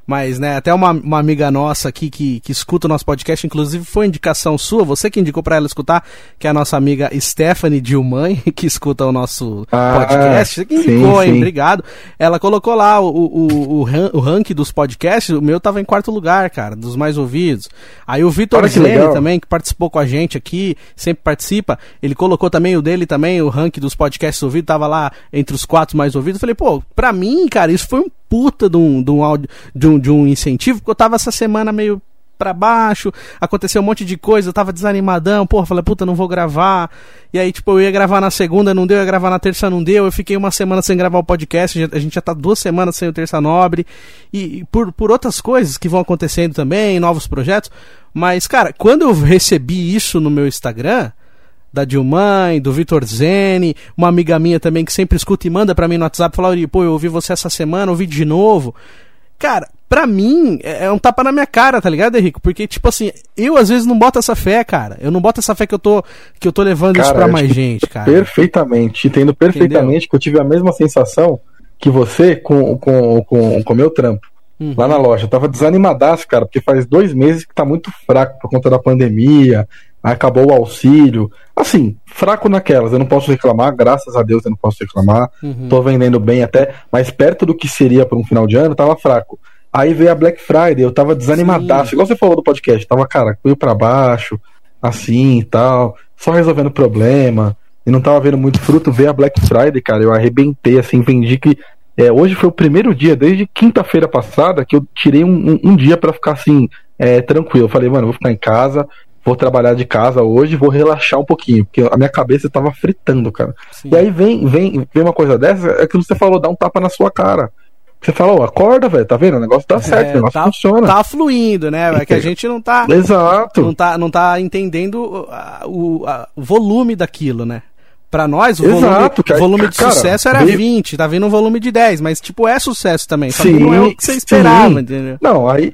mas, né, até uma, uma amiga nossa aqui que, que escuta o nosso podcast, inclusive foi indicação sua, você que indicou para ela escutar, que é a nossa amiga Stephanie Dilmãe, <laughs> que escuta o nosso ah, podcast. Você que indicou, sim, hein? Sim. Obrigado. Ela colocou lá o, o, o, o ranking dos podcasts, o meu tava em quarto lugar, cara, dos mais ouvidos. Aí o Vitor Zene também, que participou com a gente aqui, sempre participa, ele colocou também o dele também, o ranking dos podcasts ouvidos, tava lá entre os quatro mais ouvidos. Eu falei, pô, pra mim, cara, isso foi um puta de um, de um, áudio, de um, de um incentivo, porque eu tava essa semana meio para baixo, aconteceu um monte de coisa, eu tava desanimadão, porra, falei, puta, não vou gravar. E aí, tipo, eu ia gravar na segunda, não deu, eu ia gravar na terça, não deu. Eu fiquei uma semana sem gravar o podcast, a gente já tá duas semanas sem o Terça Nobre. E, e por, por outras coisas que vão acontecendo também, novos projetos. Mas, cara, quando eu recebi isso no meu Instagram, da Dilmãe, do Vitor Zene, uma amiga minha também que sempre escuta e manda para mim no WhatsApp falar, pô, eu ouvi você essa semana, ouvi de novo. Cara, pra mim, é, é um tapa na minha cara, tá ligado, Henrico? Porque, tipo assim, eu às vezes não boto essa fé, cara. Eu não boto essa fé que eu tô, que eu tô levando cara, isso pra mais gente, cara. Perfeitamente, entendo perfeitamente Entendeu? que eu tive a mesma sensação que você com o com, com, com meu trampo. Uhum. Lá na loja, eu tava desanimadaço, cara, porque faz dois meses que tá muito fraco por conta da pandemia, acabou o auxílio. Assim, fraco naquelas, eu não posso reclamar, graças a Deus eu não posso reclamar. Uhum. Tô vendendo bem até, mas perto do que seria para um final de ano, tava fraco. Aí veio a Black Friday, eu tava desanimadaço, igual você falou do podcast, tava, cara, fui para baixo, assim e tal, só resolvendo problema, e não tava vendo muito fruto. Veio a Black Friday, cara, eu arrebentei, assim, vendi que. É, hoje foi o primeiro dia, desde quinta-feira passada, que eu tirei um, um, um dia para ficar assim, é, tranquilo. Eu falei, mano, vou ficar em casa, vou trabalhar de casa hoje, vou relaxar um pouquinho, porque a minha cabeça estava fritando, cara. Sim. E aí vem, vem, vem uma coisa dessa, é que você falou, dá um tapa na sua cara. Você falou, acorda, velho, tá vendo? O negócio tá certo, é, o negócio tá, funciona. Tá fluindo, né? É que a gente não tá. Exato. Não tá, não tá entendendo o, o, a, o volume daquilo, né? Pra nós, o Exato, volume, volume de cara, sucesso era veio... 20, tá vindo um volume de 10, mas tipo, é sucesso também. Só sim, não é o que você esperava, sim. entendeu? Não, aí,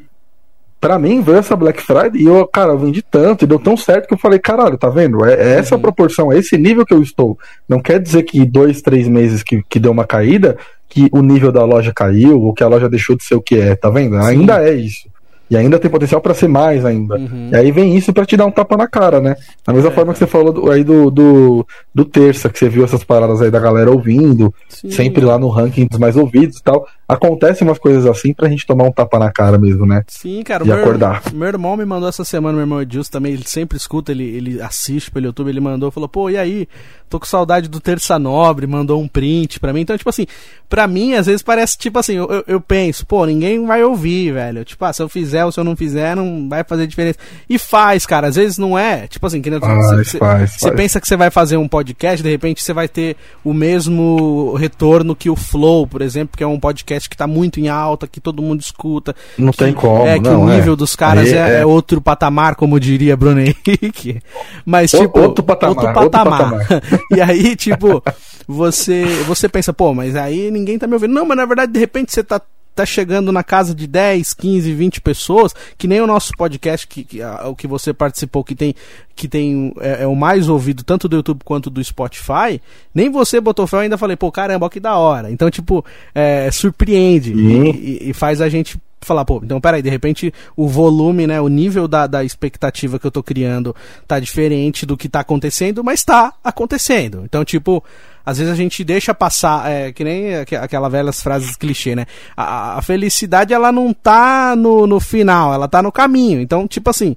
Pra mim, veio essa Black Friday e eu, cara, eu vendi tanto e deu tão certo que eu falei, caralho, tá vendo? É, é essa uhum. proporção, é esse nível que eu estou. Não quer dizer que dois, três meses que, que deu uma caída, que o nível da loja caiu, ou que a loja deixou de ser o que é, tá vendo? Sim. Ainda é isso. E ainda tem potencial para ser mais ainda. Uhum. E aí vem isso para te dar um tapa na cara, né? Da mesma é. forma que você falou do, aí do, do, do terça, que você viu essas paradas aí da galera ouvindo, Sim. sempre lá no ranking dos mais ouvidos e tal. Acontecem umas coisas assim pra gente tomar um tapa na cara mesmo, né? Sim, cara. De meu, acordar. Meu irmão me mandou essa semana, meu irmão Edilson também, ele sempre escuta, ele, ele assiste pelo YouTube, ele mandou, falou, pô, e aí? Tô com saudade do Terça Nobre, mandou um print pra mim. Então, tipo assim, pra mim, às vezes parece, tipo assim, eu, eu penso, pô, ninguém vai ouvir, velho. Tipo, ah, se eu fizer ou se eu não fizer, não vai fazer diferença. E faz, cara, às vezes não é. Tipo assim, que você pensa que você vai fazer um podcast, de repente você vai ter o mesmo retorno que o Flow, por exemplo, que é um podcast que tá muito em alta, que todo mundo escuta. Não que, tem como. É, que não, o nível é. dos caras é, é- é outro patamar, como diria Bruno Henrique. Mas, O- tipo, outro patamar, Outro outro patamar. <laughs> e aí, tipo, você, você pensa, pô, mas aí ninguém tá me ouvindo. Não, mas na verdade, de repente você tá tá chegando na casa de 10, 15, 20 pessoas, que nem o nosso podcast que, que a- o que você participou, que tem que tem é, é o mais ouvido tanto do YouTube quanto do Spotify, nem você botou fé, eu ainda falei, pô, caramba, que da hora. Então, tipo, é, surpreende e, e- e faz a gente falar, pô, então peraí, de repente o volume, né, o nível da, da expectativa que eu tô criando tá diferente do que tá acontecendo, mas tá acontecendo. Então, tipo, às vezes a gente deixa passar, é, que nem aqu- aquela velhas frases clichê, né? A, a felicidade, ela não tá no, no final, ela tá no caminho. Então, tipo assim,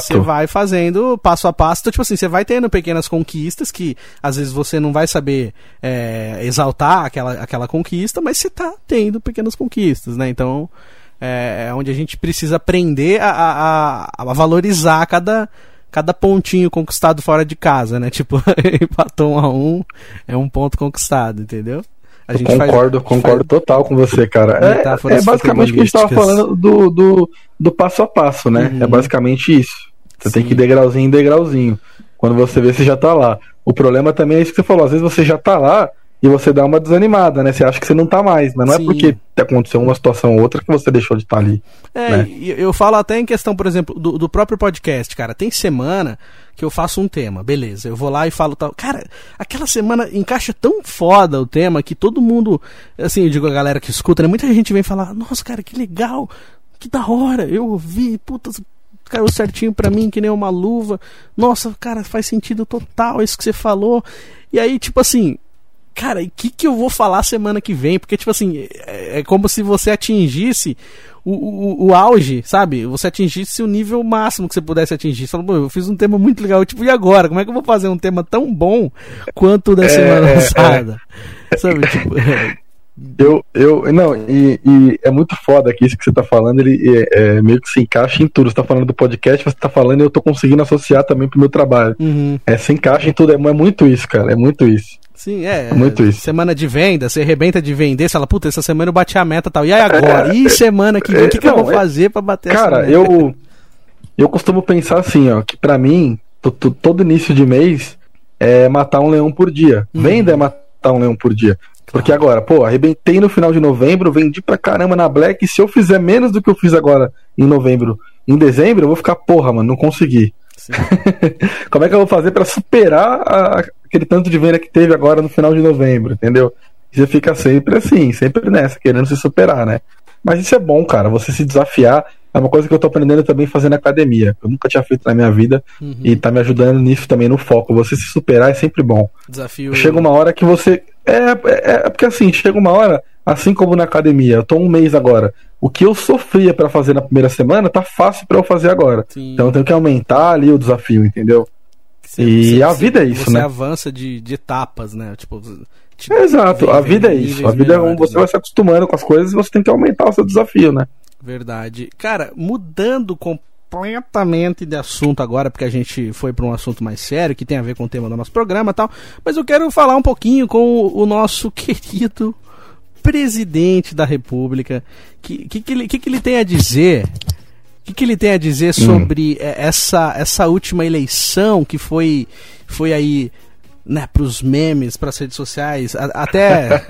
você vai fazendo passo a passo. Então, tipo assim, você vai tendo pequenas conquistas que às vezes você não vai saber é, exaltar aquela, aquela conquista, mas você tá tendo pequenas conquistas, né? Então, é, é onde a gente precisa aprender a, a- a valorizar cada, cada pontinho conquistado fora de casa, né? <laughs> Tipo, empatou um a um, é um ponto conquistado, entendeu? A faz- concordo, concordo faz- total com você, cara. É, é basicamente o que a gente tava futebolísticas. falando do, do, do passo a passo, né? Uhum. É basicamente isso. Você tem Sim. que ir degrauzinho em degrauzinho. Quando você vê, você já tá lá. O problema também é isso que você falou. Às vezes você já tá lá e você dá uma desanimada, né? Você acha que você não tá mais, mas não Sim. é porque aconteceu uma situação ou outra que você deixou de estar ali. É, né? eu falo até em questão, por exemplo, do, do próprio podcast, cara. Tem semana que eu faço um tema, beleza. Eu vou lá e falo tal. Cara, aquela semana encaixa tão foda o tema que todo mundo, assim, eu digo a galera que escuta, né? Muita gente vem falar, nossa, cara, que legal, que da hora, eu ouvi, puta, caiu certinho pra mim, que nem uma luva. Nossa, cara, faz sentido total isso que você falou. E aí, tipo assim, cara, e o que, que eu vou falar semana que vem? Porque, tipo assim, é, é como se você atingisse o, o, o auge, sabe? Você atingisse o nível máximo que você pudesse atingir. Você fala, pô, eu fiz um tema muito legal, tipo, e agora? Como é que eu vou fazer um tema tão bom quanto o da semana é. passada? Sabe, <laughs> tipo... Eu, eu, não, e, e é muito foda que isso que você tá falando, ele é, é, meio que se encaixa em tudo. Você tá falando do podcast, você tá falando e eu tô conseguindo associar também pro meu trabalho. Uhum. É, se encaixa em tudo, é, é muito isso, cara, é muito isso. Sim, é. É muito isso. Semana de venda, você arrebenta de vender, você fala, puta, essa semana eu bati a meta e tal. E aí agora? E semana que vem? O que, que eu Não, vou é- fazer pra bater essa Cara, meta? eu eu costumo pensar assim, ó, que pra mim, to- to- todo início de mês é matar um leão por dia. Uhum. Venda é matar um leão por dia. Porque agora, pô, arrebentei no final de novembro, vendi pra caramba na Black, e se eu fizer menos do que eu fiz agora em novembro, em dezembro, eu vou ficar, porra, mano, não consegui. <laughs> Como é que eu vou fazer pra superar a- aquele tanto de venda que teve agora no final de novembro, entendeu? Você fica sempre assim, sempre nessa, querendo se superar, né? Mas isso é bom, cara, você se desafiar. É uma coisa que eu tô aprendendo também na academia. Eu nunca tinha feito na minha vida Uhum. e tá me ajudando nisso também no foco. Você se superar é sempre bom. Desafio. Chega uma hora que você. É, é, é porque assim, chega uma hora, assim como na academia, eu tô um mês agora. O que eu sofria pra fazer na primeira semana tá fácil pra eu fazer agora. Sim. Então eu tenho que aumentar ali o desafio, entendeu? Você- E você- a vida é isso, você né? avança de, de etapas, né? Tipo, te- Exato, a vem- vida é isso. A vida é um, você né? vai se acostumando com as coisas e você tem que aumentar o seu desafio, né? Verdade. Cara, mudando completamente de assunto agora, porque a gente foi para um assunto mais sério, que tem a ver com o tema do nosso programa e tal, mas eu quero falar um pouquinho com o nosso <laughs> querido presidente da República. O que, que, que, ele, que, que ele tem a dizer? O que, que ele tem a dizer sobre eh, essa, essa última eleição que foi, foi aí né, pros memes, pras redes sociais, a- até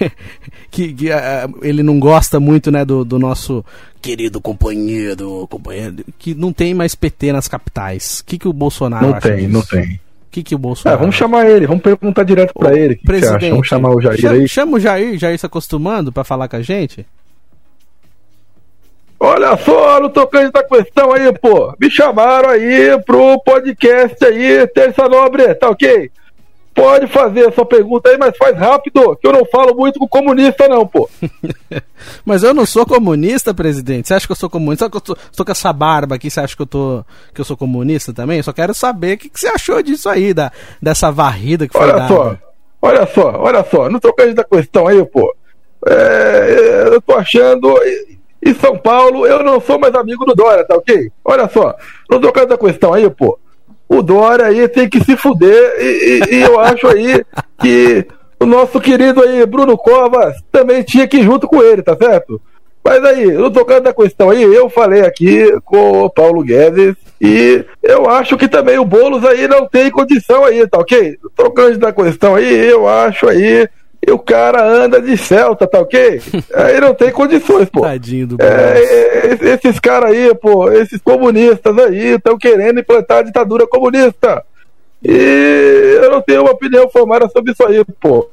<laughs> que, que, ah, ele não gosta muito, né, do, do nosso querido companheiro, companheiro, que não tem mais PT nas capitais. O que, que o Bolsonaro não acha tem, disso? não tem. O que, que o É, Bolsonaro vamos acha? chamar ele, vamos perguntar direto pra Ô, ele. Que, que você acha? Vamos chamar o Jair chama, aí. Chama o Jair, Jair se acostumando pra falar com a gente. Olha só no tocante da questão aí, pô. Me chamaram aí pro podcast aí, Terça Nobre, tá ok? Pode fazer a sua pergunta aí, mas faz rápido, que eu não falo muito com comunista, não, pô. <laughs> mas eu não sou comunista, presidente. Você acha que eu sou comunista? Só que eu tô, tô, com essa barba aqui, você acha que eu, tô, que eu sou comunista também? Eu só quero saber o que, que você achou disso aí, da, dessa varrida que foi olha dada. Só, olha só, olha só, não trocando da questão aí, pô. É, eu tô achando. Em São Paulo, eu não sou mais amigo do Dória, tá ok? Olha só, não trocando da questão aí, pô o Dória aí tem que se fuder. E, e, e, eu acho aí que o nosso querido aí, Bruno Covas, também tinha que ir junto com ele, tá certo? Mas aí, no tocando da questão aí, eu falei aqui com o Paulo Guedes e eu acho que também o Boulos aí não tem condição aí, tá ok? Tocando da questão aí, eu acho aí e o cara anda de Celta, tá ok? <laughs> Aí não tem condições, pô. Tadinho do é, Esses caras aí, pô, esses comunistas aí, estão querendo implantar a ditadura comunista. E eu não tenho uma opinião formada sobre isso aí, pô.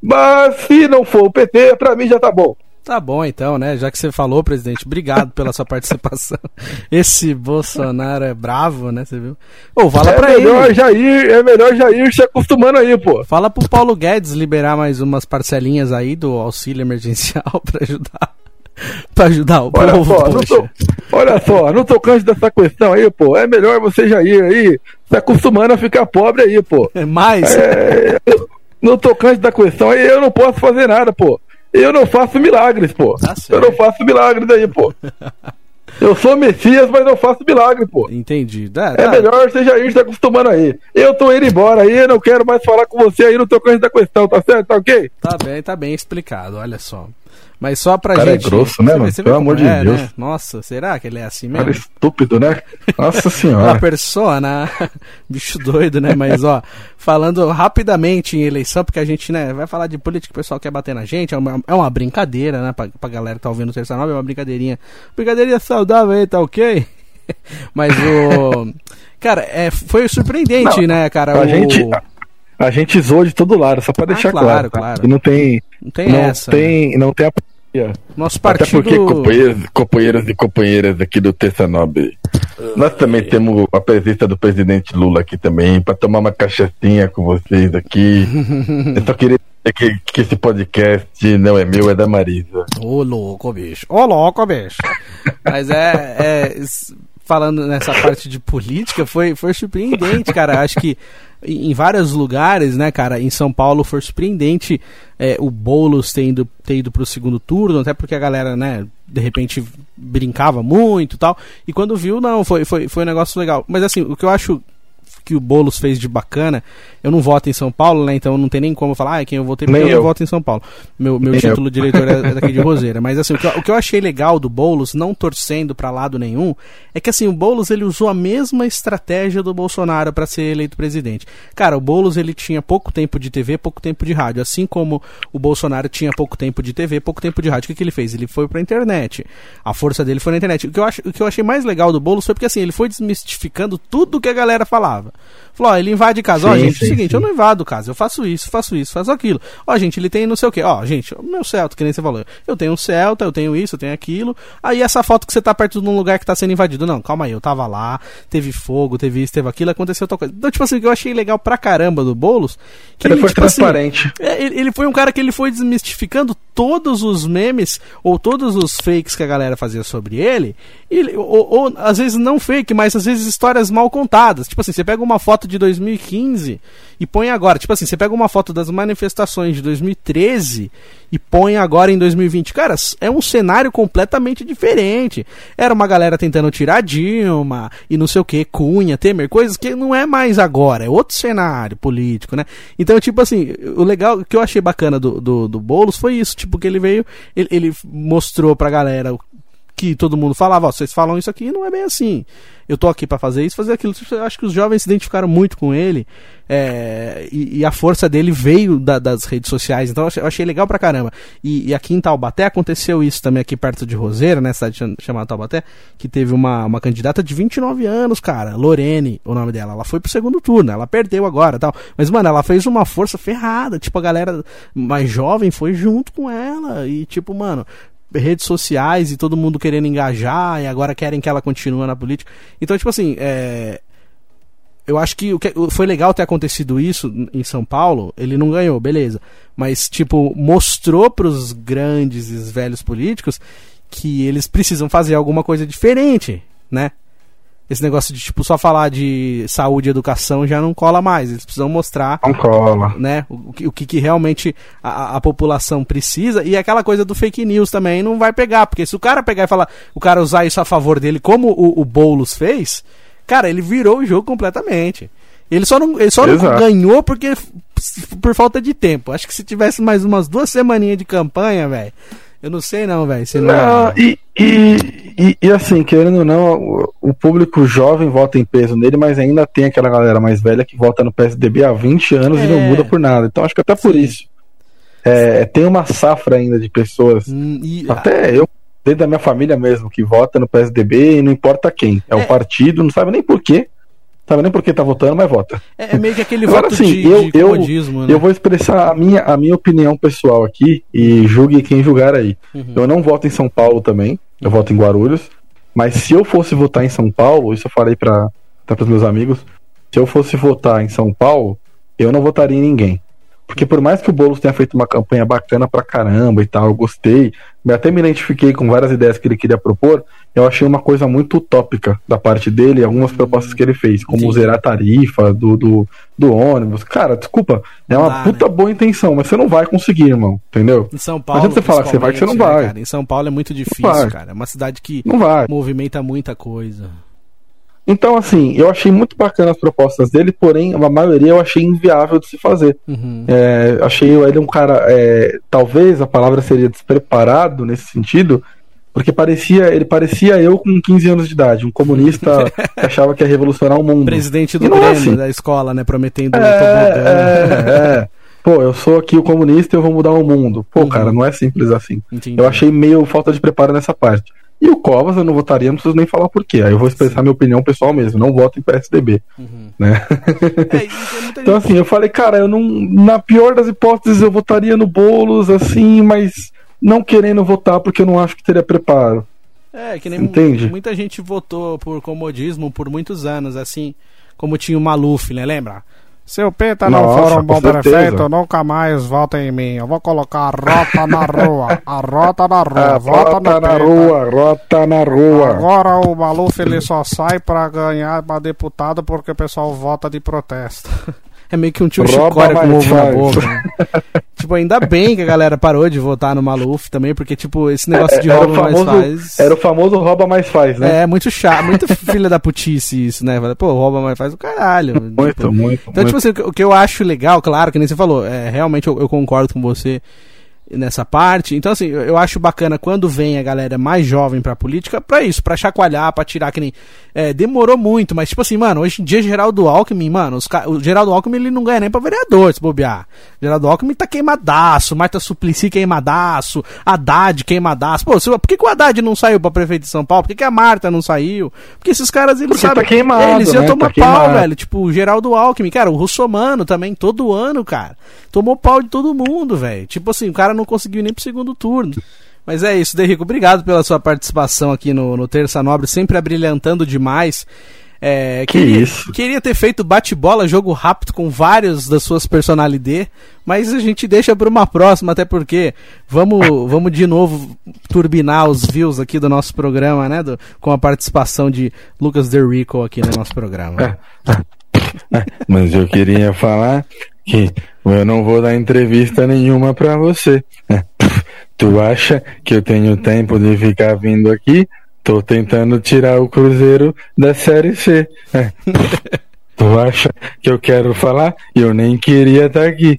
Mas se não for o PT, pra mim já tá bom. Tá bom então, né? Já que você falou, presidente, obrigado pela sua participação. <laughs> Esse Bolsonaro é bravo, né? Você viu? Ô, fala é pra melhor ele. Jair, é melhor Jair se acostumando aí, pô. Fala pro Paulo Guedes liberar mais umas parcelinhas aí do auxílio emergencial <laughs> pra ajudar. pra ajudar o olha povo. Só, tô, olha só, não tocante dessa questão aí, pô. É melhor você Jair aí se acostumando a ficar pobre aí, pô. É mais? É, no tocante da questão aí, eu não posso fazer nada, pô. Eu não faço milagres, pô. Tá eu não faço milagres aí, pô. <laughs> Eu sou Messias, mas não faço milagre, pô. Entendi. Dá, é dá. melhor você já ir se acostumando aí. Eu tô indo embora aí, eu não quero mais falar com você aí no tocante da questão, tá certo? Tá ok? Tá bem, tá bem explicado, olha só. Mas só pra cara gente. é grosso, né, mano? Pelo amor de é, Deus. Né? Nossa, será que ele é assim mesmo? Cara estúpido, né? Nossa <laughs> Uma senhora. persona, <laughs> bicho doido, né? Mas ó, falando rapidamente em eleição, porque a gente, né, vai falar de política, o pessoal quer bater na gente, é uma, é uma brincadeira, né? Pra, pra galera que tá ouvindo o Terça Nova, é uma brincadeirinha. Brincadeirinha saudável aí, tá ok? <laughs> Mas o. Cara, é, foi surpreendente, Não, né, cara? A o... gente. A gente zoou de todo lado, só pra deixar Ah, claro, claro. tá? claro. E não tem. Não tem não essa. Tem, não tem a Nosso Até partido. porque, companheiros, companheiros e companheiras aqui do Terça Nobre, nós também temos a presença do presidente Lula aqui também, para tomar uma cachaçinha com vocês aqui. <laughs> Eu só queria dizer que, que esse podcast não é meu, é da Marisa. Ô louco, bicho. Ô louco, bicho. Mas é, é, Falando nessa parte de política, foi, foi surpreendente, cara. Acho que em vários lugares, né, cara, em São Paulo foi surpreendente é, o Boulos ter ido, ter ido pro segundo turno, até porque a galera, né, de repente brincava muito e tal. E quando viu, não, foi, foi, foi um negócio legal. Mas assim, o que eu acho que o Boulos fez de bacana. Eu não voto em São Paulo, né? Então não tem nem como falar, ah, quem eu votei porque Nem eu, eu. voto em São Paulo. Meu, meu Nem título de eleitor é daqui de <laughs> Roseira. Mas assim, o que, eu, o que eu achei legal do Boulos, não torcendo pra lado nenhum, é que assim, o Boulos ele usou a mesma estratégia do Bolsonaro para ser eleito presidente. Cara, o Boulos ele tinha pouco tempo de TV, pouco tempo de rádio. Assim como o Bolsonaro tinha pouco tempo de TV, pouco tempo de rádio. O que, que ele fez? Ele foi pra internet. A força dele foi na internet. O que eu, acho, o que eu achei mais legal do Boulos foi porque assim, ele foi desmistificando tudo que a galera falava. Falou, ó, ele invade casa. Ó, Sim, gente, é sim, o seguinte, sim. eu não invado casa, eu faço isso, faço isso, faço aquilo. Ó, gente, ele tem não sei o que. Ó, gente, o meu Celta, que nem você falou. Eu tenho um Celta, eu tenho isso, eu tenho aquilo. Aí essa foto que você tá perto de um lugar que tá sendo invadido. Não, calma aí, eu tava lá, teve fogo, teve isso, teve aquilo, aconteceu tal coisa. Então, tipo assim, que eu achei legal pra caramba do Boulos, que Ele foi tipo assim, transparente. é, ele, ele foi um cara que ele foi desmistificando todos os memes ou todos os fakes que a galera fazia sobre ele. E ele- ou, ou, às vezes não fake, mas às vezes histórias mal contadas. Tipo assim, você pega uma foto de 2015 e põe agora. Tipo assim, você pega uma foto das manifestações de 2013 e põe agora em 2020. Cara, é um cenário completamente diferente. Era uma galera tentando tirar Dilma e não sei o que, Cunha, Temer, coisas que não é mais agora, é outro cenário político, né? Então, tipo assim, o legal, o que eu achei bacana do, do, do Boulos foi isso, tipo, que ele veio, ele, ele mostrou pra galera que todo mundo falava, ó, vocês falam isso aqui, não é bem assim. Eu tô aqui pra fazer isso, fazer aquilo. Eu acho que os jovens se identificaram muito com ele é, e, e a força dele veio da- das redes sociais. Então eu achei, eu achei legal pra caramba. E, e aqui em Taubaté aconteceu isso também aqui perto de Roseira, né, cidade cham- chamada Taubaté, que teve uma, uma candidata de 29 anos, cara, Lorene, o nome dela. Ela foi pro segundo turno, ela perdeu agora, tal. Mas mano, ela fez uma força ferrada, tipo a galera mais jovem foi junto com ela e tipo, mano, redes sociais e todo mundo querendo engajar e agora querem que ela continue na política. Então, tipo assim, é, eu acho que, o que foi legal ter acontecido isso em São Paulo. Ele não ganhou, beleza. Mas, tipo, mostrou pros grandes e velhos políticos que eles precisam fazer alguma coisa diferente, né? Esse negócio de, tipo, só falar de saúde e educação já não cola mais. Eles precisam mostrar. Não cola. Né, o, o que, que realmente a, a, população precisa. E aquela coisa do fake news também não vai pegar. Porque se o cara pegar e falar, o cara usar isso a favor dele, como o, o Boulos fez, cara, ele virou o jogo completamente. Ele só não, ele só não ganhou porque por falta de tempo. Acho que se tivesse mais umas duas semaninhas de campanha, velho eu não sei não, velho. Não... não e, e, e, e, assim, querendo ou não, o, o, público jovem vota em peso nele, mas ainda tem aquela galera mais velha que vota no PSDB há 20 anos é. e não é. muda por nada. Então acho que até por Sim. isso. É, tem uma safra ainda de pessoas. Hum, e... Até eu, dentro da minha família mesmo, que vota no PSDB e não importa quem. É, é. o partido, não sabe nem por quê. Sabe nem por que tá votando, mas vota. É, é meio que aquele Agora, voto assim, de, eu, de comodismo, eu, né? eu vou expressar a minha, a minha opinião pessoal aqui e julgue quem julgar aí. Uhum. Eu não voto em São Paulo também, eu voto em Guarulhos. Mas se eu fosse votar em São Paulo, isso eu falei para os meus amigos, se eu fosse votar em São Paulo, eu não votaria em ninguém. Porque por mais que o Boulos tenha feito uma campanha bacana pra caramba e tal, eu gostei, até me identifiquei com várias ideias que ele queria propor, eu achei uma coisa muito utópica da parte dele, algumas propostas que ele fez, como Sim. zerar a tarifa do, do, do, ônibus. Cara, desculpa, é uma Dá, puta né? boa intenção, mas você não vai conseguir, irmão, entendeu? Em São Paulo. Você falar que você vai, que você não né, vai. Em São Paulo é muito difícil, cara. É uma cidade que movimenta muita coisa. Então, assim, eu achei muito bacana as propostas dele, porém, a maioria eu achei inviável de se fazer. Uhum. É, achei ele um cara, é, talvez a palavra seria despreparado nesse sentido, porque parecia, ele parecia eu com 15 anos de idade, um comunista <laughs> que achava que ia revolucionar o mundo. Presidente do é Grêmio, assim. da escola, né, prometendo é, é, é. Pô, eu sou aqui o comunista e eu vou mudar o mundo. Pô, uhum. cara, não é simples assim. Entendi. Eu achei meio falta de preparo nessa parte. E o Covas eu não votaria, não preciso nem falar por quê. Aí eu vou expressar Sim. minha opinião pessoal mesmo, não voto em PSDB. Uhum. Né? É, então assim, eu falei, cara, eu não. Na pior das hipóteses, eu votaria no Boulos, assim, mas não querendo votar porque eu não acho que teria preparo. É, que nem Entende? muita gente votou por comodismo por muitos anos, assim, como tinha o Maluf, né? Lembra? Seu Peta não Nossa, for um bom prefeito, nunca mais vota em mim. Eu vou colocar a rota na rua. A rota na rua. A vota rota na rua, rota na rua. Agora o Maluf ele só sai pra ganhar pra deputado porque o pessoal vota de protesto. <laughs> É meio que um tio Chicória com ovo na boca. Né? <laughs> tipo, ainda bem que a galera parou de votar no Maluf também, porque, tipo, esse negócio de rouba famoso, mais faz. Era o famoso rouba mais faz, né? É, muito chato, muito filha da putice isso, né? Pô, rouba mais faz o caralho. <laughs> Muito, tipo, muito. Então, muito. tipo assim, o que eu acho legal, claro, que nem você falou, é, realmente eu, eu concordo com você nessa parte. Então, assim, eu acho bacana quando vem a galera mais jovem pra política, pra isso, pra chacoalhar, pra tirar que nem. É, demorou muito, mas tipo assim, mano, hoje em dia Geraldo Alckmin, mano, os, o Geraldo Alckmin ele não ganha nem pra vereador, se bobear. Geraldo Alckmin tá queimadaço, Marta Suplicy queimadaço, Haddad queimadaço. Pô, por que, que o Haddad não saiu pra prefeito de São Paulo? Por que, que a Marta não saiu? Porque esses caras, eles Porque sabem. Tá queimado, eles iam né? tomar tá pau, velho. Tipo, o Geraldo Alckmin, cara, o Russomano também, todo ano, cara. Tomou pau de todo mundo, velho. Tipo assim, o cara não conseguiu nem pro segundo turno. Mas é isso, Derrico. Obrigado pela sua participação aqui no, no Terça Nobre, sempre abrilhantando demais. É, que queria, isso? Queria ter feito bate-bola, jogo rápido com vários das suas personalidades, mas a gente deixa para uma próxima, até porque vamos, vamos de novo turbinar os views aqui do nosso programa, né? Do, com a participação de Lucas Derrico aqui no nosso programa. mas eu queria falar que eu não vou dar entrevista nenhuma para você. Tu acha que eu tenho tempo de ficar vindo aqui? Tô tentando tirar o Cruzeiro da Série C. tu acha que eu quero falar? Eu nem queria estar tá aqui.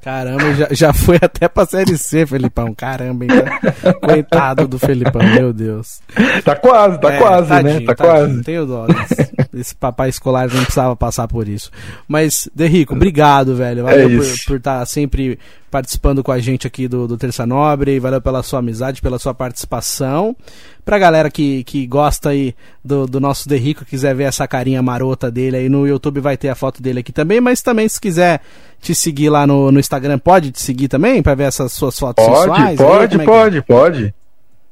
Caramba, já, já foi até pra Série C, Felipão. Caramba, hein? Coitado do Felipão, meu Deus. Tá quase, tá é, quase, né? tadinho, né? Tá tadinho, quase. Tenho dó. Esse, esse papai escolar não precisava passar por isso. Mas, Derrico, obrigado, velho. Valeu é por estar tá sempre participando com a gente aqui do, do Terça Nobre. Valeu pela sua amizade, pela sua participação. Pra galera que, que gosta aí do, do nosso Derrico, quiser ver essa carinha marota dele aí no YouTube, vai ter a foto dele aqui também. Mas também, se quiser te seguir lá no, no Instagram, pode te seguir também? Pra ver essas suas fotos pode, sensuais? Pode, aí, é pode, é? pode.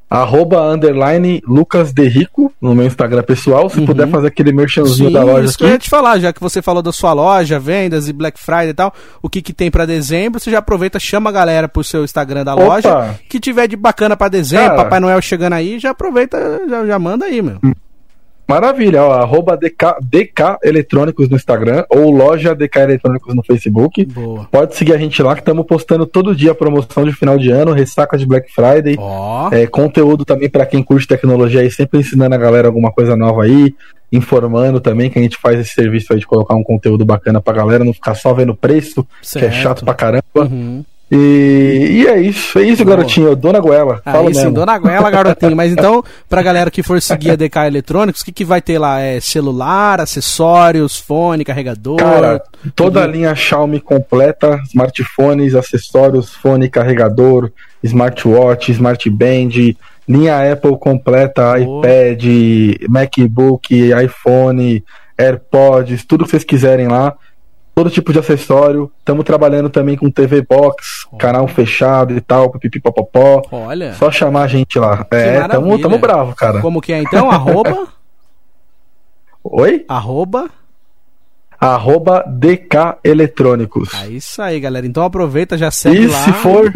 arroba underline Lucas Derrico no meu Instagram pessoal. Se Uhum. puder fazer aquele merchanzinho Sim, da loja isso que eu ia aqui. te falar, já que você falou da sua loja, vendas e Black Friday e tal, o que que tem pra dezembro, você já aproveita, chama a galera pro seu Instagram da Opa! loja, que tiver de bacana pra dezembro, Cara. Papai Noel chegando aí, já aproveita, já, já manda aí, meu. Maravilha, ó, arroba DK, DK Eletrônicos no Instagram ou loja DK Eletrônicos no Facebook. Boa. Pode seguir a gente lá que estamos postando todo dia promoção de final de ano, ressaca de Black Friday. Ó, É, conteúdo também para quem curte tecnologia aí, sempre ensinando a galera alguma coisa nova aí, informando também que a gente faz esse serviço aí de colocar um conteúdo bacana pra galera, não ficar só vendo preço, que é Certo. chato pra caramba. Uhum. E, e é isso, é isso, Boa. garotinho. Dona Goela, fala Aí sim, mesmo. Dona Goela, garotinho. Mas <laughs> então, pra galera que for seguir a DK Eletrônicos, o que, que vai ter lá? É celular, acessórios, fone, carregador? Cara, toda a tudo. linha Xiaomi completa, smartphones, acessórios, fone, carregador, smartwatch, smartband, linha Apple completa, Boa. iPad, MacBook, iPhone, AirPods, tudo que vocês quiserem lá. Todo tipo de acessório. Estamos trabalhando também com TV Box, Ó. canal fechado e tal, pipipipopopó. Olha, Só chamar a gente lá. É, tamo, maravilha. tamo bravo, cara. como que é então? Arroba, <laughs> Oi? arroba. Arroba DK Eletrônicos. É isso aí, galera. Então aproveita, já segue E lá. se for,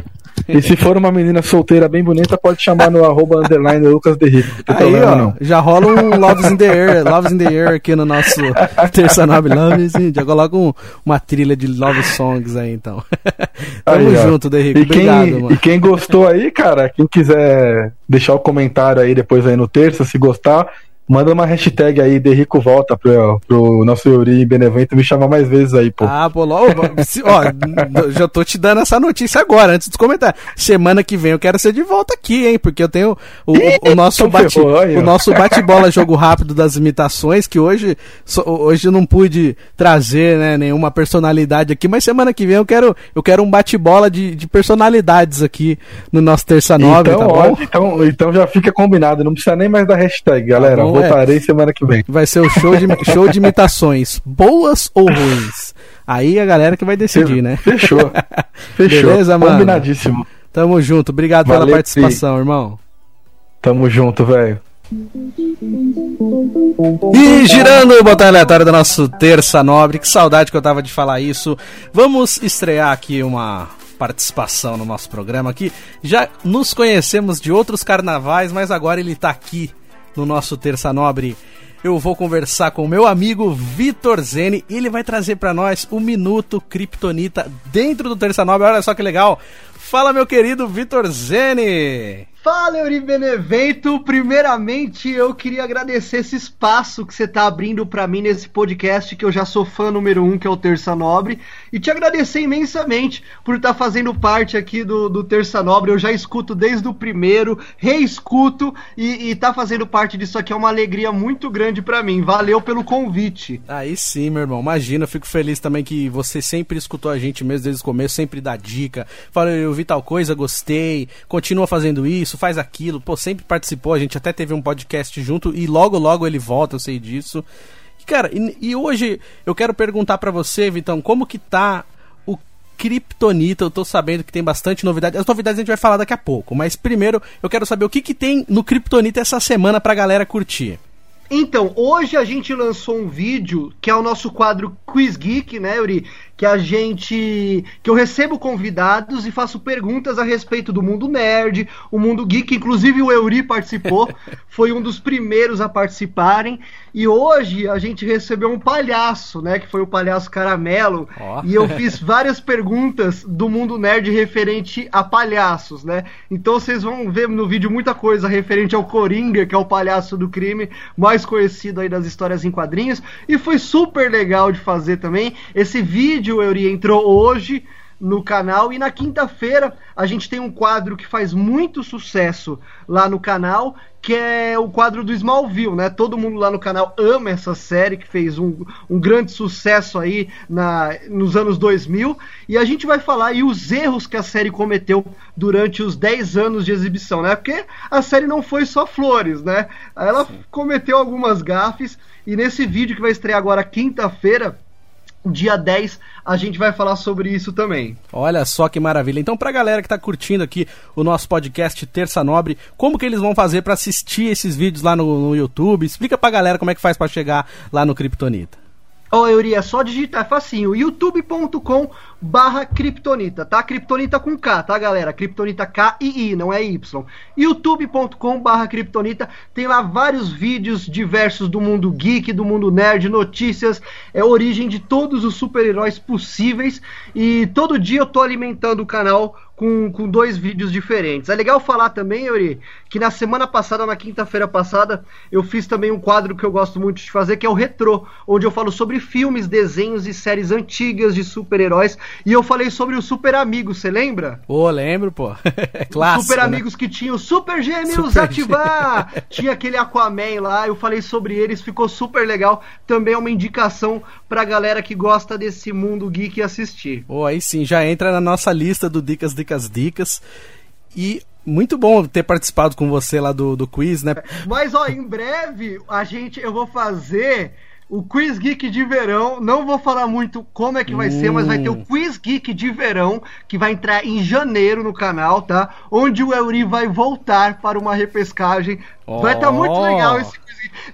e se for uma menina solteira bem bonita, pode chamar no arroba underline Lucas tem Aí, ó, não. já rola um Loves in the Air, Loves in the Air aqui no nosso <laughs> Terça Nobre Loves. Já coloca um- uma trilha de Love Songs aí, então. <laughs> Tamo Aí, junto, Derrico. E quem, Obrigado, e mano. quem gostou aí, cara, quem quiser deixar o comentário aí depois aí no terça, se gostar, manda uma hashtag aí, Derrico volta pro, pro nosso Yuri Benevento me chamar mais vezes aí, pô. Ah, pô, ó, se- ó, <laughs> já tô te dando essa notícia agora, antes de comentar. Semana que vem eu quero ser de volta aqui, hein? Porque eu tenho o, o- o nosso bate, aí, o ó. nosso bate-bola jogo rápido das imitações, que hoje, so- hoje eu não pude trazer, né, nenhuma personalidade aqui, mas semana que vem eu quero, eu quero um bate-bola de, de personalidades aqui no nosso Terça Nobre, então, tá ó, bom? então, então já fica combinado, não precisa nem mais da hashtag, galera. Tá bom, Voltarei semana que vem. Vai ser o show de, <laughs> show de imitações, boas ou ruins. Aí a galera que vai decidir, né? Fechou. Fechou. <laughs> Beleza, mano? Combinadíssimo. Tamo junto, obrigado pela Valeu, participação, irmão. Tamo junto, velho. E girando o botão aleatório do nosso Terça Nobre, que saudade que eu tava de falar isso. Vamos estrear aqui uma participação no nosso programa aqui. Já nos conhecemos de outros carnavais, mas agora ele tá aqui no nosso Terça Nobre. Eu vou conversar com o meu amigo Vitor Zene e ele vai trazer pra nós o Minuto Kryptonita dentro do Terça Nobre. Olha só que legal. Fala, meu querido Vitor Zene. Fala, Euri Benevento! Primeiramente, eu queria agradecer esse espaço que você está abrindo para mim nesse podcast, que eu já sou fã número um, que é o Terça Nobre, e te agradecer imensamente por estar fazendo parte aqui do, do Terça Nobre. Eu já escuto desde o primeiro, reescuto, e, e tá fazendo parte disso aqui é uma alegria muito grande para mim. Valeu pelo convite. Aí sim, meu irmão. Imagina, eu fico feliz também que você sempre escutou a gente mesmo desde o começo, sempre dá dica. Fala, eu vi tal coisa, gostei, continua fazendo isso, faz aquilo. Pô, sempre participou, a gente até teve um podcast junto e logo, logo ele volta, eu sei disso. E, cara, e, e hoje eu quero perguntar pra você, Vitão, como que tá o Kryptonita? Eu tô sabendo que tem bastante novidade. As novidades a gente vai falar daqui a pouco, mas primeiro eu quero saber o que que tem no Kryptonita essa semana pra galera curtir. Então, hoje a gente lançou um vídeo que é o nosso quadro Quiz Geek, né, Yuri? Que a gente. que eu recebo convidados e faço perguntas a respeito do mundo nerd, o mundo geek. Inclusive o Euri participou, <laughs> foi um dos primeiros a participarem. E hoje a gente recebeu um palhaço, né? Que foi o palhaço Caramelo. Ó. E eu fiz várias perguntas do mundo nerd referente a palhaços, né? Então vocês vão ver no vídeo muita coisa referente ao Coringa, que é o palhaço do crime, mais conhecido aí das histórias em quadrinhos. E foi super legal de fazer também. Esse vídeo, Euri, entrou hoje no canal e na quinta-feira a gente tem um quadro que faz muito sucesso lá no canal, que é o quadro do Smallville, né? Todo mundo lá no canal ama essa série que fez um, um grande sucesso aí na, nos anos 2000 e a gente vai falar aí os erros que a série cometeu durante os 10 anos de exibição, né? Porque a série não foi só flores, né? Ela cometeu algumas gafes e nesse vídeo que vai estrear agora quinta-feira, dia 10, a gente vai falar sobre isso também. Olha só que maravilha. Então, pra galera que tá curtindo aqui o nosso podcast Terça Nobre, como que eles vão fazer para assistir esses vídeos lá no, no YouTube? Explica pra galera como é que faz para chegar lá no Kryptonita. Ó, oh, Euri, é só digitar, é facinho, youtube.com barra Kryptonita, tá? Kryptonita com K, tá, galera? Kryptonita K e I, não é Y. youtube.com barra Kryptonita, tem lá vários vídeos diversos do mundo geek, do mundo nerd, notícias, é origem de todos os super-heróis possíveis e todo dia eu tô alimentando o canal com, com dois vídeos diferentes. É legal falar também, Yuri, que na semana passada, na quinta-feira passada, eu fiz também um quadro que eu gosto muito de fazer, que é o Retro, onde eu falo sobre filmes, desenhos e séries antigas de super-heróis. E eu falei sobre o Super Amigos, você lembra? Ô, oh, lembro, pô. <laughs> é clássico. Super né? Amigos que tinham Super Gêmeos super ativar! <laughs> Tinha aquele Aquaman lá, eu falei sobre eles, ficou super legal. Também é uma indicação pra galera que gosta desse mundo geek assistir. Pô, oh, aí sim, já entra na nossa lista do Dicas Dicas as dicas. E muito bom ter participado com você lá do, do quiz, né? Mas ó, em breve a gente eu vou fazer o Quiz Geek de verão. Não vou falar muito como é que vai hum. ser, mas vai ter o hum. Quiz Geek de verão que vai entrar em janeiro no canal, tá? Onde o Euri vai voltar para uma repescagem. Oh. Vai estar tá muito legal esse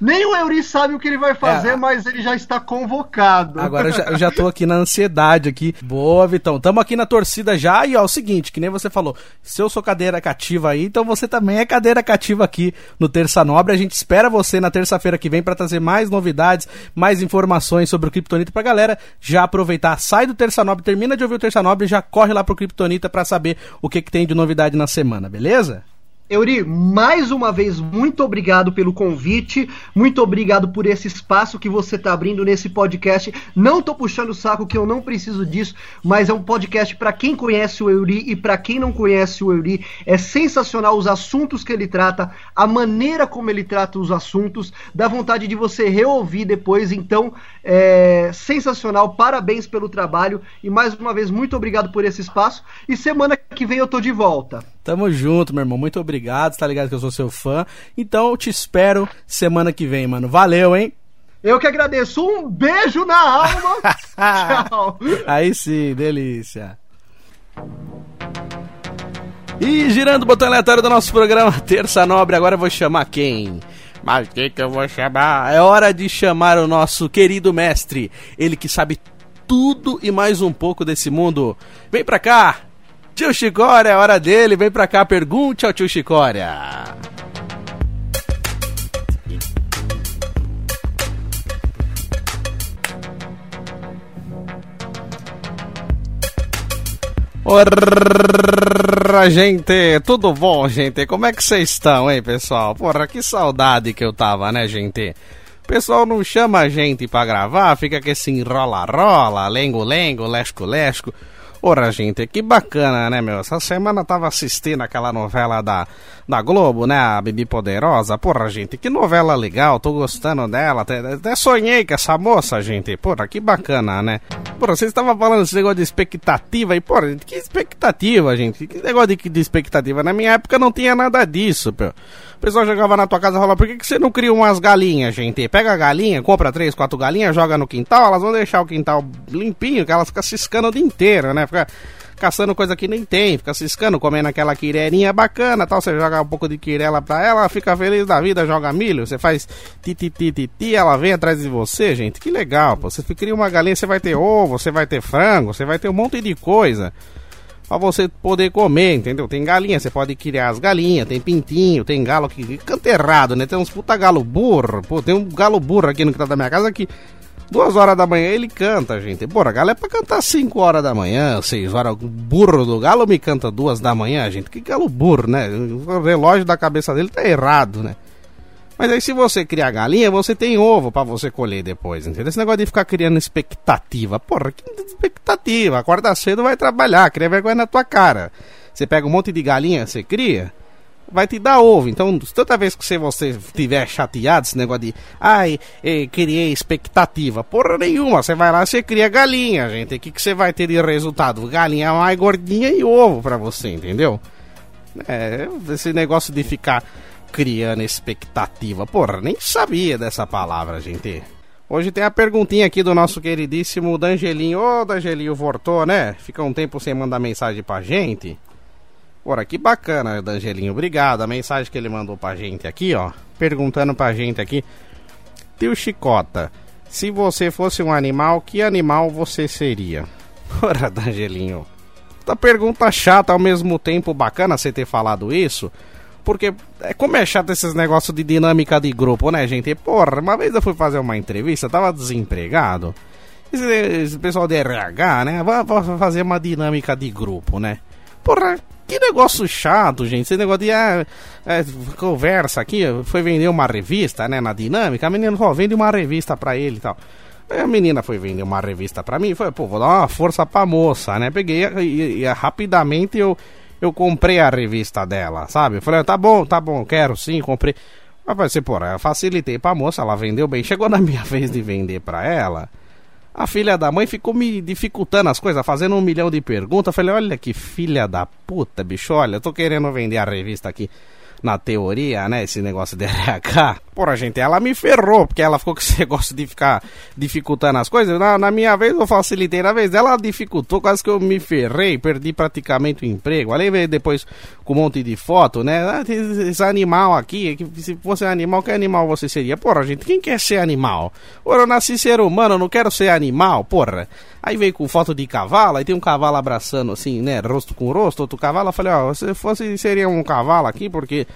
nem o Euri sabe o que ele vai fazer, é. mas ele já está convocado. Agora eu já, eu já tô aqui na <laughs> ansiedade aqui. Boa, Vitão. Tamo aqui na torcida já. E ó, é o seguinte, que nem você falou, se eu sou cadeira cativa aí, então você também é cadeira cativa aqui no Terça Nobre. A gente espera você na terça-feira que vem para trazer mais novidades, mais informações sobre o Kryptonita pra galera já aproveitar. Sai do Terça Nobre, termina de ouvir o Terça Nobre e já corre lá pro Kryptonita para saber o que, que tem de novidade na semana, beleza? Euri, mais uma vez, muito obrigado pelo convite, muito obrigado por esse espaço que você está abrindo nesse podcast. Não estou puxando o saco que eu não preciso disso, mas é um podcast para quem conhece o Euri e para quem não conhece o Euri. É sensacional os assuntos que ele trata, a maneira como ele trata os assuntos, dá vontade de você reouvir depois. Então, é sensacional, parabéns pelo trabalho e mais uma vez, muito obrigado por esse espaço. E semana que vem eu tô de volta. Tamo junto, meu irmão. Muito obrigado. Tá ligado que eu sou seu fã. Então eu te espero semana que vem, mano. Valeu, hein? Eu que agradeço. Um beijo na alma. <laughs> Tchau. Aí sim, delícia. E girando o botão aleatório do nosso programa <laughs> Terça Nobre, agora eu vou chamar quem? Mas quem que eu vou chamar? É hora de chamar o nosso querido mestre, ele que sabe tudo e mais um pouco desse mundo. Vem pra cá, Tio Chicória, é hora dele. Vem pra cá, pergunte ao tio Chicória. Ora, gente, tudo bom, gente? Como é que vocês estão, hein, pessoal? Porra, que saudade que eu tava, né, gente? O pessoal não chama a gente pra gravar, fica que se enrola-rola, lengo-lengo, lesco-lesco. Porra, gente, que bacana, né, meu? Essa semana eu tava assistindo aquela novela da, da Globo, né? A Bibi Poderosa. Porra, gente, que novela legal, tô gostando dela. Até, até sonhei com essa moça, gente. Porra, que bacana, né? Porra, vocês estavam falando desse negócio de expectativa e, porra, gente, que expectativa, gente? Que negócio de, de expectativa? Na minha época não tinha nada disso, pô. O pessoal jogava na tua casa e falava, por que, que você não cria umas galinhas, gente? Pega a galinha, compra três, quatro galinhas, joga no quintal, elas vão deixar o quintal limpinho, que elas ficam ciscando o dia inteiro, né? Fica caçando coisa que nem tem, fica ciscando, comendo aquela quirerinha bacana, tal, você joga um pouco de quirela pra ela, fica feliz da vida, joga milho, você faz ti ti ti ti, ti ela vem atrás de você, gente, que legal, pô. Você cria uma galinha, você vai ter ovo, você vai ter frango, você vai ter um monte de coisa para você poder comer, entendeu? Tem galinha, você pode criar as galinhas, tem pintinho, tem galo que canta errado, né? Tem uns puta galo burro, pô, tem um galo burro aqui no que tá da minha casa que duas horas da manhã ele canta, gente. Porra, galo é pra cantar 5 horas da manhã, 6 horas. O burro do galo me canta duas da manhã, gente. Que galo burro, né? O relógio da cabeça dele tá errado, né? Mas aí se você criar galinha, você tem ovo para você colher depois, entendeu? Esse negócio de ficar criando expectativa. Porra, que expectativa? Acorda cedo, vai trabalhar, cria vergonha na tua cara. Você pega um monte de galinha, você cria, vai te dar ovo. Então, toda vez que você estiver chateado, esse negócio de, ai, criei expectativa, porra nenhuma, você vai lá, você cria galinha, gente. O que, que você vai ter de resultado? Galinha mais gordinha e ovo para você, entendeu? É, esse negócio de ficar criando expectativa. Porra, nem sabia dessa palavra, gente. Hoje tem a perguntinha aqui do nosso queridíssimo Dangelinho. Ô, Dangelinho voltou, né? Fica um tempo sem mandar mensagem pra gente. Ora, que bacana, Dangelinho. Obrigado. A mensagem que ele mandou pra gente aqui, ó. Perguntando pra gente aqui. Tio Chicota, se você fosse um animal, que animal você seria? <laughs> Ora, Dangelinho. Essa pergunta chata ao mesmo tempo bacana você ter falado isso. Porque é, como é chato esses negócios de dinâmica de grupo, né, gente? Porra, uma vez eu fui fazer uma entrevista, tava desempregado. Esse, esse pessoal de RH, né? Vai fazer uma dinâmica de grupo, né? Porra, que negócio chato, gente. Esse negócio de ah, é, conversa aqui, foi vender uma revista, né? Na dinâmica, a menina falou, vende uma revista pra ele e tal. Aí a menina foi vender uma revista pra mim falei, pô, vou dar uma força pra moça, né? Peguei e, e, e rapidamente eu eu comprei a revista dela, sabe? Eu falei, tá bom, tá bom, quero sim, comprei. Mas vai ser, eu facilitei pra moça, ela vendeu bem. Chegou na minha <laughs> vez de vender pra ela. A filha da mãe ficou me dificultando as coisas, fazendo um milhão de perguntas. Falei, olha que filha da puta, bicho, olha, eu tô querendo vender a revista aqui na teoria, né? Esse negócio de RH. Porra, gente, ela me ferrou, porque ela ficou com esse <laughs> negócio de ficar dificultando as coisas. Na, na minha vez eu facilitei, na vez dela dificultou, quase que eu me ferrei, perdi praticamente o emprego. Além veio depois com um monte de foto, né? Ah, esse animal aqui, se fosse animal, que animal você seria? Porra, gente, quem quer ser animal? Ora, eu nasci ser humano, eu não quero ser animal, porra. Aí veio com foto de cavalo, aí tem um cavalo abraçando assim, né, rosto com rosto, outro cavalo. Eu falei, ó, se fosse, seria um cavalo aqui, porque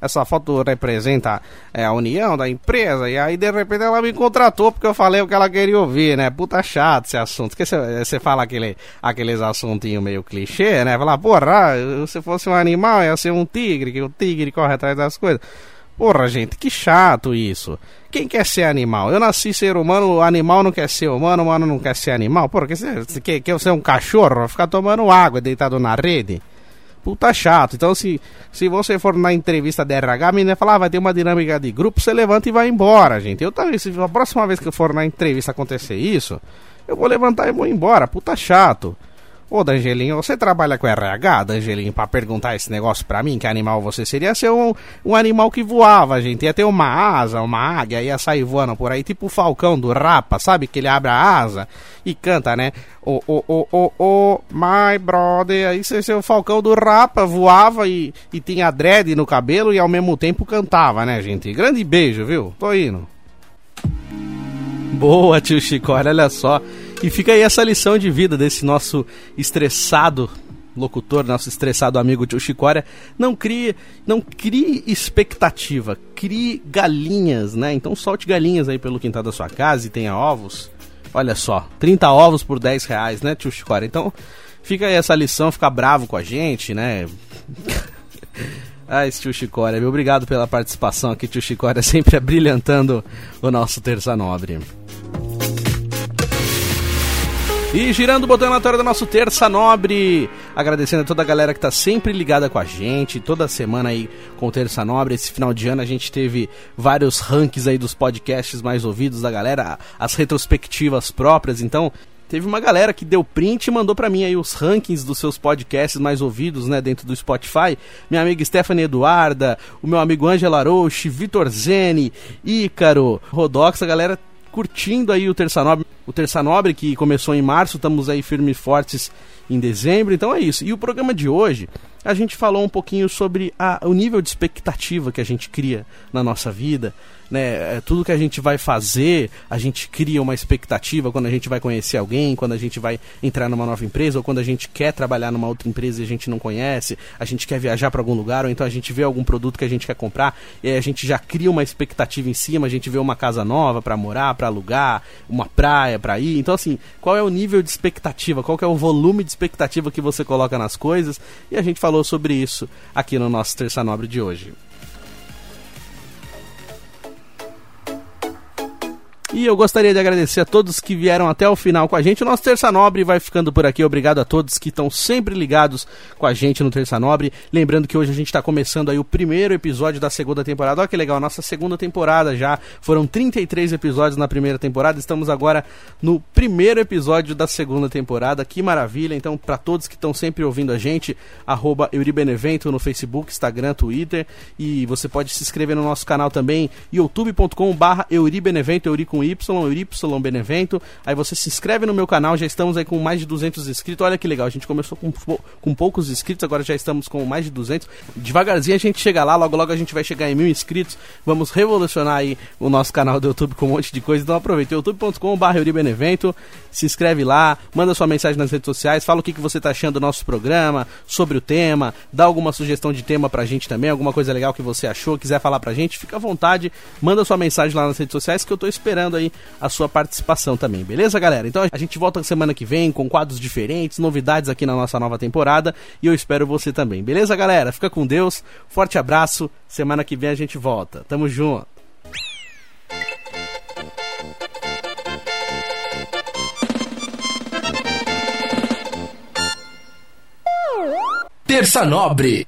essa foto representa é, a união da empresa. E aí, de repente, ela me contratou porque eu falei o que ela queria ouvir, né? Puta chato esse assunto. Porque você fala aquele, aqueles assuntinhos meio clichê, né? Falar, porra, se fosse um animal, ia ser um tigre, que o tigre corre atrás das coisas. Porra, gente, que chato isso. Quem quer ser animal? Eu nasci ser humano, animal não quer ser humano, humano não quer ser animal. Porra, você quer, quer ser um cachorro? Ficar tomando água deitado na rede? Puta chato. Então, se, se você for na entrevista da RH, a menina fala, ah, vai ter uma dinâmica de grupo, você levanta e vai embora, gente. Eu também, se a próxima vez que eu for na entrevista acontecer isso, eu vou levantar e vou embora. Puta chato. Ô, Dangelinho, você trabalha com RH, Dangelinho, pra perguntar esse negócio pra mim? Que animal você seria? Ser um, um animal que voava, gente. Ia ter uma asa, uma águia, ia sair voando por aí, tipo o falcão do Rapa, sabe? Que ele abre a asa e canta, né? Ô, ô, ô, ô, ô, my brother. Aí você o falcão do Rapa, voava e, e tinha dread no cabelo e ao mesmo tempo cantava, né, gente? Grande beijo, viu? Tô indo. Boa, tio Chico, olha só. E fica aí essa lição de vida desse nosso estressado locutor, nosso estressado amigo tio Chicória, não crie, não crie expectativa, crie galinhas, né? Então solte galinhas aí pelo quintal da sua casa e tenha ovos. Olha só, 30 ovos por 10 reais, né, tio Chicória? Então fica aí essa lição, fica bravo com a gente, né? <laughs> Esse tio Chicória, obrigado pela participação aqui, tio Chicória, sempre abrilhantando o nosso Terça Nobre. E girando o botão aleatório do nosso Terça Nobre, agradecendo a toda a galera que tá sempre ligada com a gente, toda semana aí com o Terça Nobre. Esse final de ano a gente teve vários rankings aí dos podcasts mais ouvidos da galera, as retrospectivas próprias, então teve uma galera que deu print e mandou para mim aí os rankings dos seus podcasts mais ouvidos, né, dentro do Spotify. Minha amiga Stephanie Eduarda, o meu amigo Angela Roche, Vitor Zene, Ícaro, Rodox, a galera curtindo aí o Terça Nobre, o Terça Nobre que começou em março, estamos aí firmes e fortes em dezembro, então é isso. E o programa de hoje, a gente falou um pouquinho sobre a, o nível de expectativa que a gente cria na nossa vida, né? É, tudo que a gente vai fazer, a gente cria uma expectativa quando a gente vai conhecer alguém, quando a gente vai entrar numa nova empresa, ou quando a gente quer trabalhar numa outra empresa e a gente não conhece, a gente quer viajar para algum lugar, ou então a gente vê algum produto que a gente quer comprar, e a gente já cria uma expectativa em cima, a gente vê uma casa nova para morar, para alugar, uma praia para ir. Então assim, qual é o nível de expectativa? Qual é o volume de expectativa que você coloca nas coisas? E a gente falou sobre isso aqui no nosso Terça Nobre de hoje. E eu gostaria de agradecer a todos que vieram até o final com a gente. O nosso Terça Nobre vai ficando por aqui. Obrigado a todos que estão sempre ligados com a gente no Terça Nobre. Lembrando que hoje a gente está começando aí o primeiro episódio da segunda temporada. Olha que legal, nossa segunda temporada já. Foram 33 episódios na primeira temporada. Estamos agora no primeiro episódio da segunda temporada. Que maravilha. Então, para todos que estão sempre ouvindo a gente, arroba Euribenevento no Facebook, Instagram, Twitter. E você pode se inscrever no nosso canal também, youtube.com barra Euribenevento, Euri com Y, Y Benevento. Aí você se inscreve no meu canal, já estamos aí com mais de 200 inscritos. Olha que legal, a gente começou com, com poucos inscritos, agora já estamos com mais de 200. Devagarzinho a gente chega lá, logo logo a gente vai chegar em mil inscritos. Vamos revolucionar aí o nosso canal do YouTube com um monte de coisa. Então aproveita, youtube.com.br Benevento, se inscreve lá, manda sua mensagem nas redes sociais, fala o que, que você está achando do nosso programa, sobre o tema, dá alguma sugestão de tema pra gente também, alguma coisa legal que você achou, quiser falar pra gente, fica à vontade, manda sua mensagem lá nas redes sociais que eu tô esperando aí a sua participação também, beleza, galera? Então a gente volta semana que vem com quadros diferentes, novidades aqui na nossa nova temporada e eu espero você também, beleza, galera? Fica com Deus, forte abraço, semana que vem a gente volta. Tamo junto. Terça Nobre